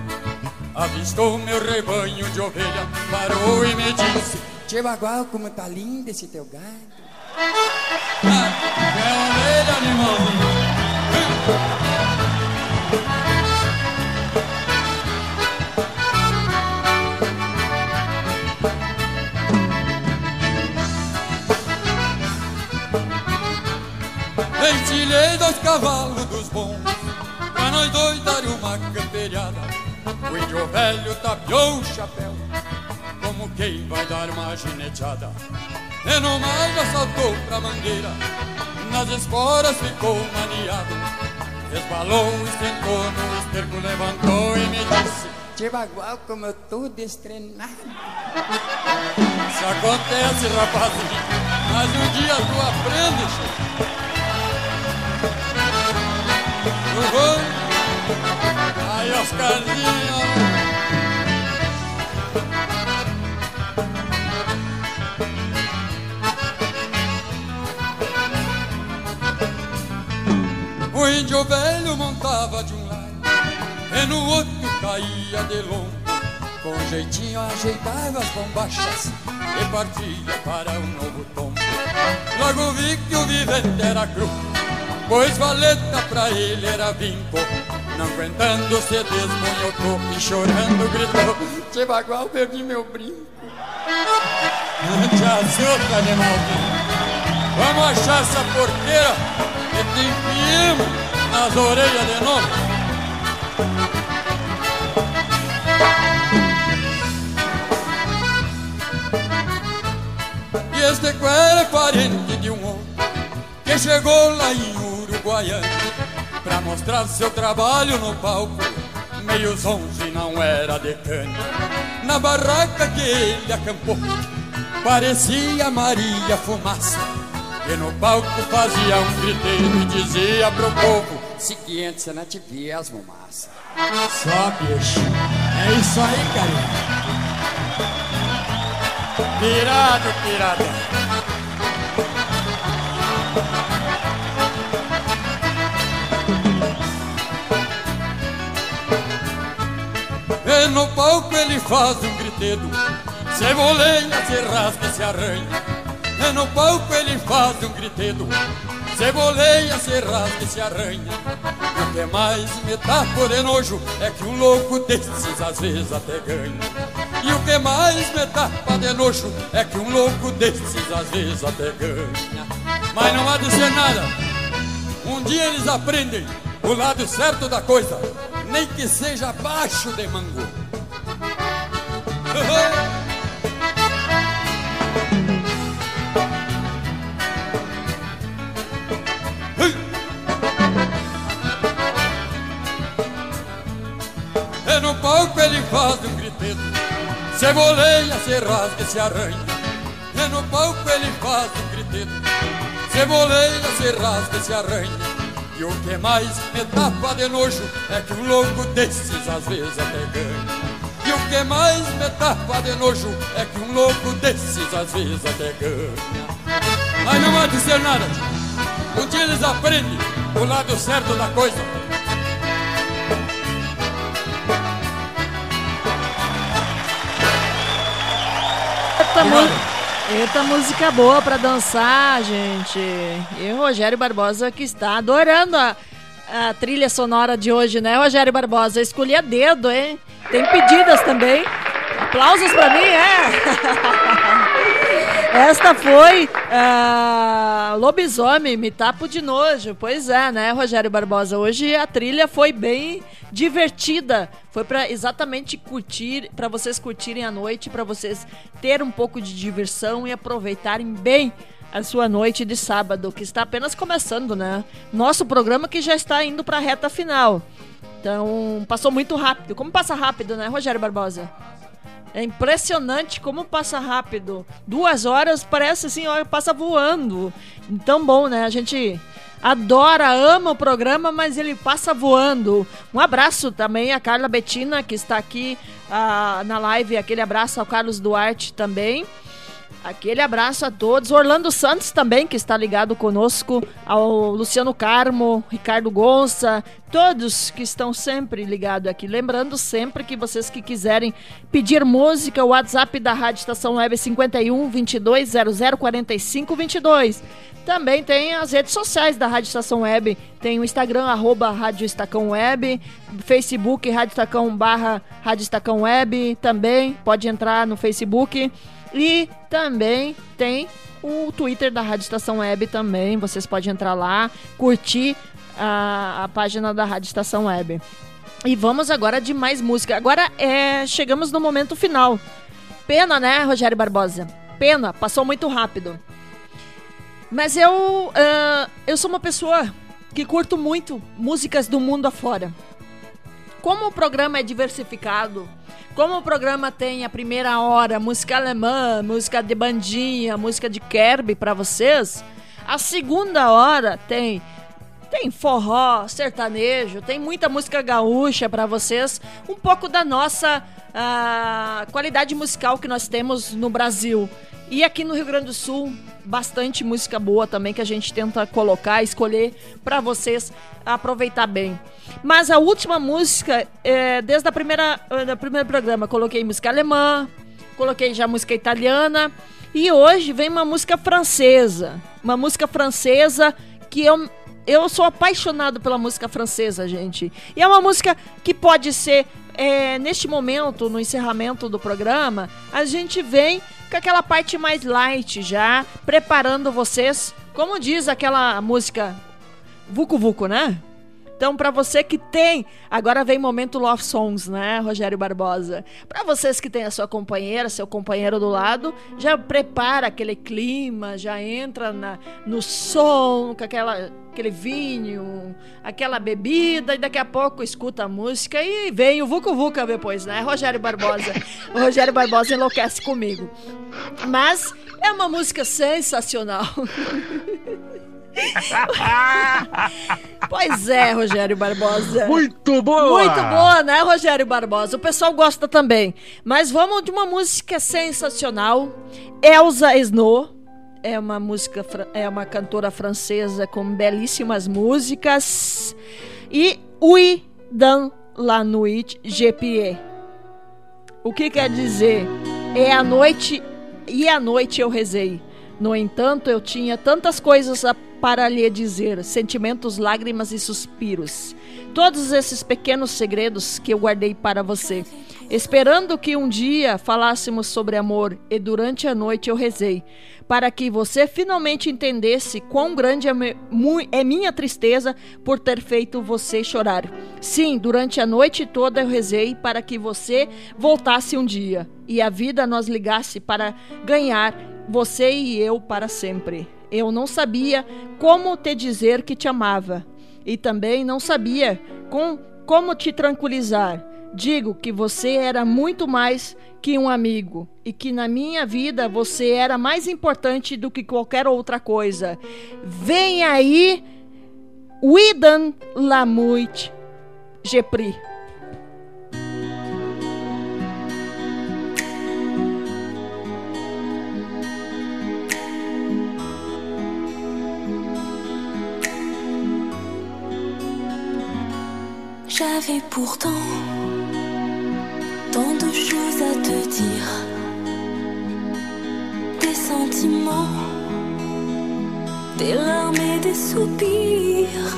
Avistou meu rebanho de ovelha, parou e me disse: Tio Bagual, como tá lindo esse teu gado. Ah, é ovelha, animalzinho. Cavalos dos bons. Pra nós dois dar uma camperiada O índio velho tapeou o chapéu. Como quem vai dar uma gineteada? E no mais saltou pra mangueira. Nas esporas ficou maniado. Resbalou, esquentou no esterco Levantou e me disse Tio Bagual, como eu tô destrenado. Isso acontece, rapazinho Mas um dia tu O índio velho montava de um lado E no outro caía de longo Com jeitinho ajeitava as bombachas E partia para um novo tombo Logo vi que o vivente era cru Pois valeta pra ele era vinco. Não aguentando se desmonhotou E chorando gritou Tchê Bagual, perdi meu brinco. Não te assusta, animalzinho Vamos achar essa porteira E te enfiemos nas orelhas de novo E este era parente de um outro Que chegou lá em Uruguaiana Pra mostrar seu trabalho no palco. Meio zonze não era decano Na barraca que ele acampou Parecia Maria Fumaça. E no palco fazia um griteiro E dizia pro povo Seguinte, você não te mesmo, massa. Só, bicho É isso aí, carinha Pirado, pirada E no palco ele faz um gritedo Se boleia, se rasga e se arranha. E no palco ele faz um gritedo Se boleia, se rasga e se arranha. O que mais me tapo de nojo É que um louco desses às vezes até ganha. E o que mais me tapa de nojo É que um louco desses às vezes até ganha. Mas não há de ser nada. Um dia eles aprendem o lado certo da coisa nem que seja baixo de mango. E no palco ele faz um gritedo, se boleia, se rasga se arranha. E no palco ele faz um gritedo, Ceboleira se rasga se arranha E o que mais me tapa de nojo É que um louco desses às vezes até ganha. E o que mais me tapa de nojo É que um louco desses às vezes até ganha. Mas não há de ser nada. Um dia eles aprendem o lado certo da coisa. Mu- Eita, música boa pra dançar, gente. E o Rogério Barbosa que está adorando a, a trilha sonora de hoje, né, Rogério Barbosa? Escolhi a dedo, hein? Tem pedidas também. Aplausos pra mim, é. Esta foi ah, Lobisomem, Me Tapo de Nojo. Pois é, né, Rogério Barbosa? Hoje a trilha foi bem divertida. Foi para exatamente curtir, para vocês curtirem a noite, para vocês ter um pouco de diversão e aproveitarem bem a sua noite de sábado, que está apenas começando, né? Nosso programa que já está indo para a reta final. Então, passou muito rápido. Como passa rápido, né, Rogério Barbosa? É impressionante como passa rápido. Duas horas parece assim, olha, passa voando. Então bom, né? A gente adora, ama o programa, mas ele passa voando. Um abraço também a Carla Bettina, que está aqui ah, na live. Aquele abraço ao Carlos Duarte também. Aquele abraço a todos. Orlando Santos também, que está ligado conosco. Ao Luciano Carmo, Ricardo Gonça, todos que estão sempre ligados aqui. Lembrando sempre que vocês que quiserem pedir música, o WhatsApp da Rádio Estação Web é 51 22 00 45 22. Também tem as redes sociais da Rádio Estação Web. Tem o Instagram, arroba Rádio Estacão Web. Facebook, Rádio Estacão barra Rádio Estacão Web. Também pode entrar no Facebook. E também tem o Twitter da Rádio Estação Web também. Vocês podem entrar lá, curtir a, a página da Rádio Estação Web. E vamos agora de mais música. Agora é, chegamos no momento final. Pena, né, Rogério Barbosa? Pena, passou muito rápido. Mas eu, ah, eu sou uma pessoa que curto muito músicas do mundo afora. Como o programa é diversificado, como o programa tem a primeira hora música alemã, música de bandinha, música de Kerb para vocês, a segunda hora tem tem forró, sertanejo, tem muita música gaúcha para vocês, um pouco da nossa ah, qualidade musical que nós temos no Brasil. E aqui no Rio Grande do Sul, bastante música boa também que a gente tenta colocar, escolher para vocês aproveitar bem. Mas a última música, é, desde a primeira, do primeiro programa, coloquei música alemã, coloquei já música italiana e hoje vem uma música francesa, uma música francesa que eu eu sou apaixonado pela música francesa, gente. E é uma música que pode ser, é, neste momento, no encerramento do programa, a gente vem com aquela parte mais light já, preparando vocês, como diz aquela música Vucu Vucu, né? Então, para você que tem, agora vem momento Love Songs, né, Rogério Barbosa? Para vocês que têm a sua companheira, seu companheiro do lado, já prepara aquele clima, já entra na, no som, com aquela, aquele vinho, aquela bebida, e daqui a pouco escuta a música e vem o Vucu Vuca depois, né, Rogério Barbosa? o Rogério Barbosa enlouquece comigo. Mas é uma música sensacional. pois é, Rogério Barbosa. Muito boa! Muito boa, né, Rogério Barbosa? O pessoal gosta também. Mas vamos de uma música sensacional. Elsa Snow. É uma música, é uma cantora francesa com belíssimas músicas. E Oui dans la nuit GPE. O que quer dizer? É a noite e à noite eu rezei. No entanto, eu tinha tantas coisas a- para lhe dizer, sentimentos, lágrimas e suspiros. Todos esses pequenos segredos que eu guardei para você, esperando que um dia falássemos sobre amor, e durante a noite eu rezei, para que você finalmente entendesse quão grande é, é minha tristeza por ter feito você chorar. Sim, durante a noite toda eu rezei para que você voltasse um dia e a vida nos ligasse para ganhar você e eu para sempre. Eu não sabia como te dizer que te amava e também não sabia com, como te tranquilizar. Digo que você era muito mais que um amigo e que na minha vida você era mais importante do que qualquer outra coisa. Vem aí, Widan Lamuit Gepri. J'avais pourtant tant de choses à te dire, des sentiments, des larmes et des soupirs,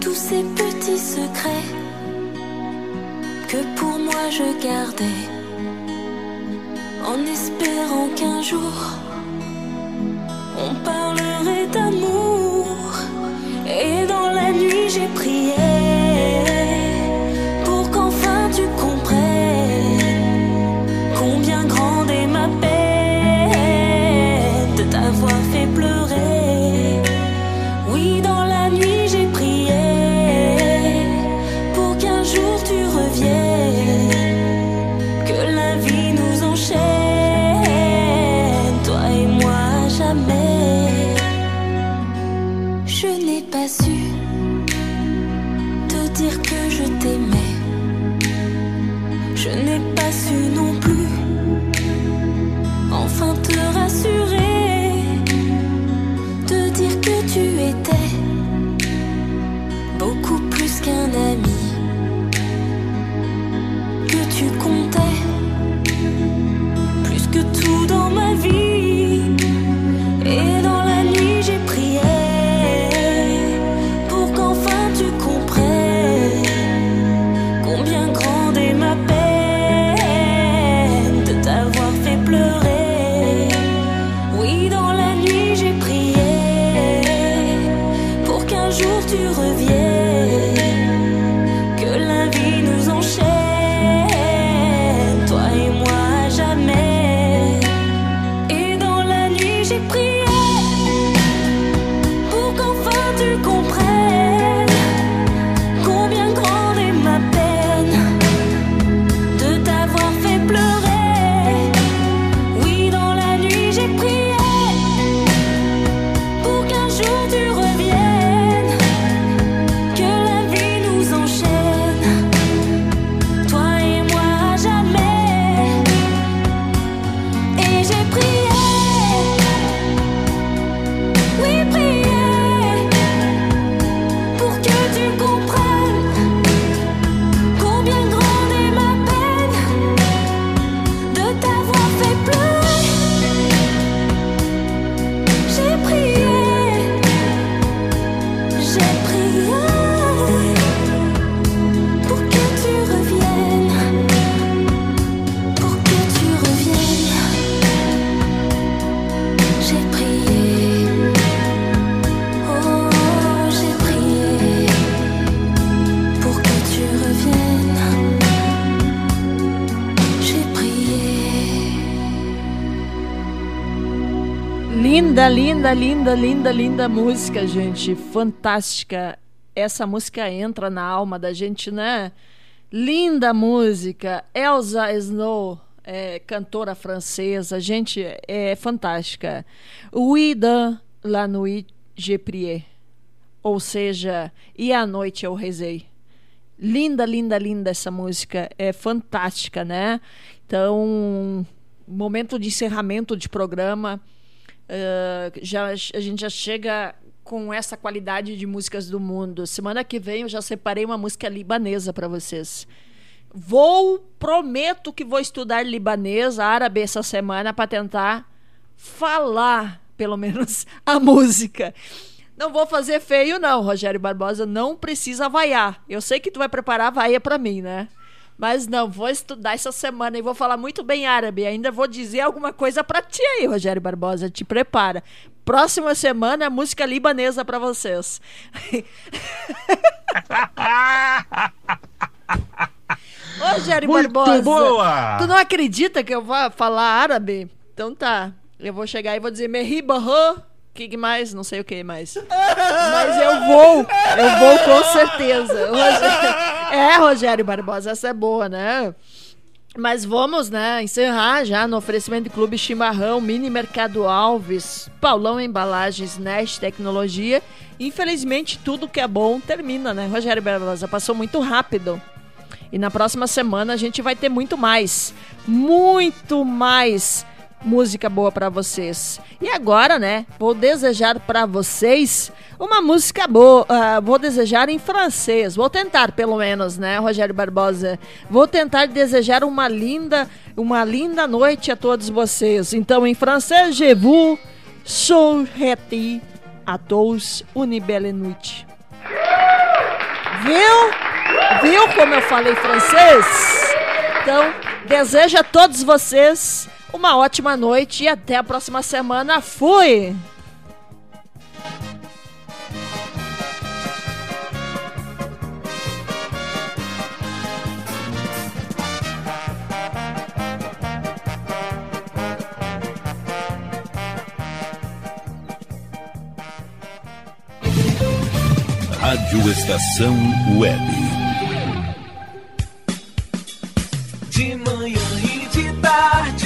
tous ces petits secrets que pour moi je gardais, en espérant qu'un jour on parlerait d'amour. Et dans la nuit j'ai prié Linda, linda, linda, música, gente. Fantástica. Essa música entra na alma da gente, né? Linda música. Elsa Snow, é, cantora francesa. Gente, é fantástica. Uida la nuit je prié. Ou seja, e à noite eu rezei. Linda, linda, linda essa música. É fantástica, né? Então, momento de encerramento de programa. Uh, já, a gente já chega com essa qualidade de músicas do mundo. Semana que vem eu já separei uma música libanesa para vocês. Vou, prometo que vou estudar libanês, árabe essa semana para tentar falar, pelo menos, a música. Não vou fazer feio não, Rogério Barbosa, não precisa vaiar. Eu sei que tu vai preparar vaia para mim, né? Mas não, vou estudar essa semana e vou falar muito bem árabe. Ainda vou dizer alguma coisa para ti aí, Rogério Barbosa. Te prepara. Próxima semana, música libanesa para vocês. Rogério Muito Barbosa. boa! Tu não acredita que eu vou falar árabe? Então tá. Eu vou chegar e vou dizer Meribarro. Que que mais? Não sei o que mais. Mas eu vou. Eu vou com certeza. Rogério, É, Rogério Barbosa, essa é boa, né? Mas vamos, né, encerrar já no oferecimento de Clube Chimarrão, Mini Mercado Alves, Paulão Embalagens, Nest Tecnologia. Infelizmente, tudo que é bom termina, né? Rogério Barbosa, passou muito rápido. E na próxima semana a gente vai ter muito mais, muito mais música boa para vocês. E agora, né, vou desejar para vocês uma música boa. Uh, vou desejar em francês. Vou tentar, pelo menos, né, Rogério Barbosa? Vou tentar desejar uma linda, uma linda noite a todos vocês. Então, em francês, je vous souhaite à tous une belle nuit. Viu? Viu como eu falei francês? Então, desejo a todos vocês uma ótima noite e até a próxima semana. Fui! Rádio Estação Web. De manhã e de tarde,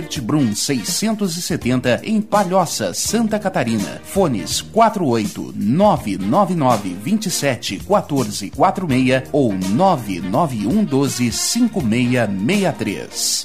Gueder Brum 670 em Palhoça, Santa Catarina. Fones 48 999 27 14 46 ou 991 12 5663.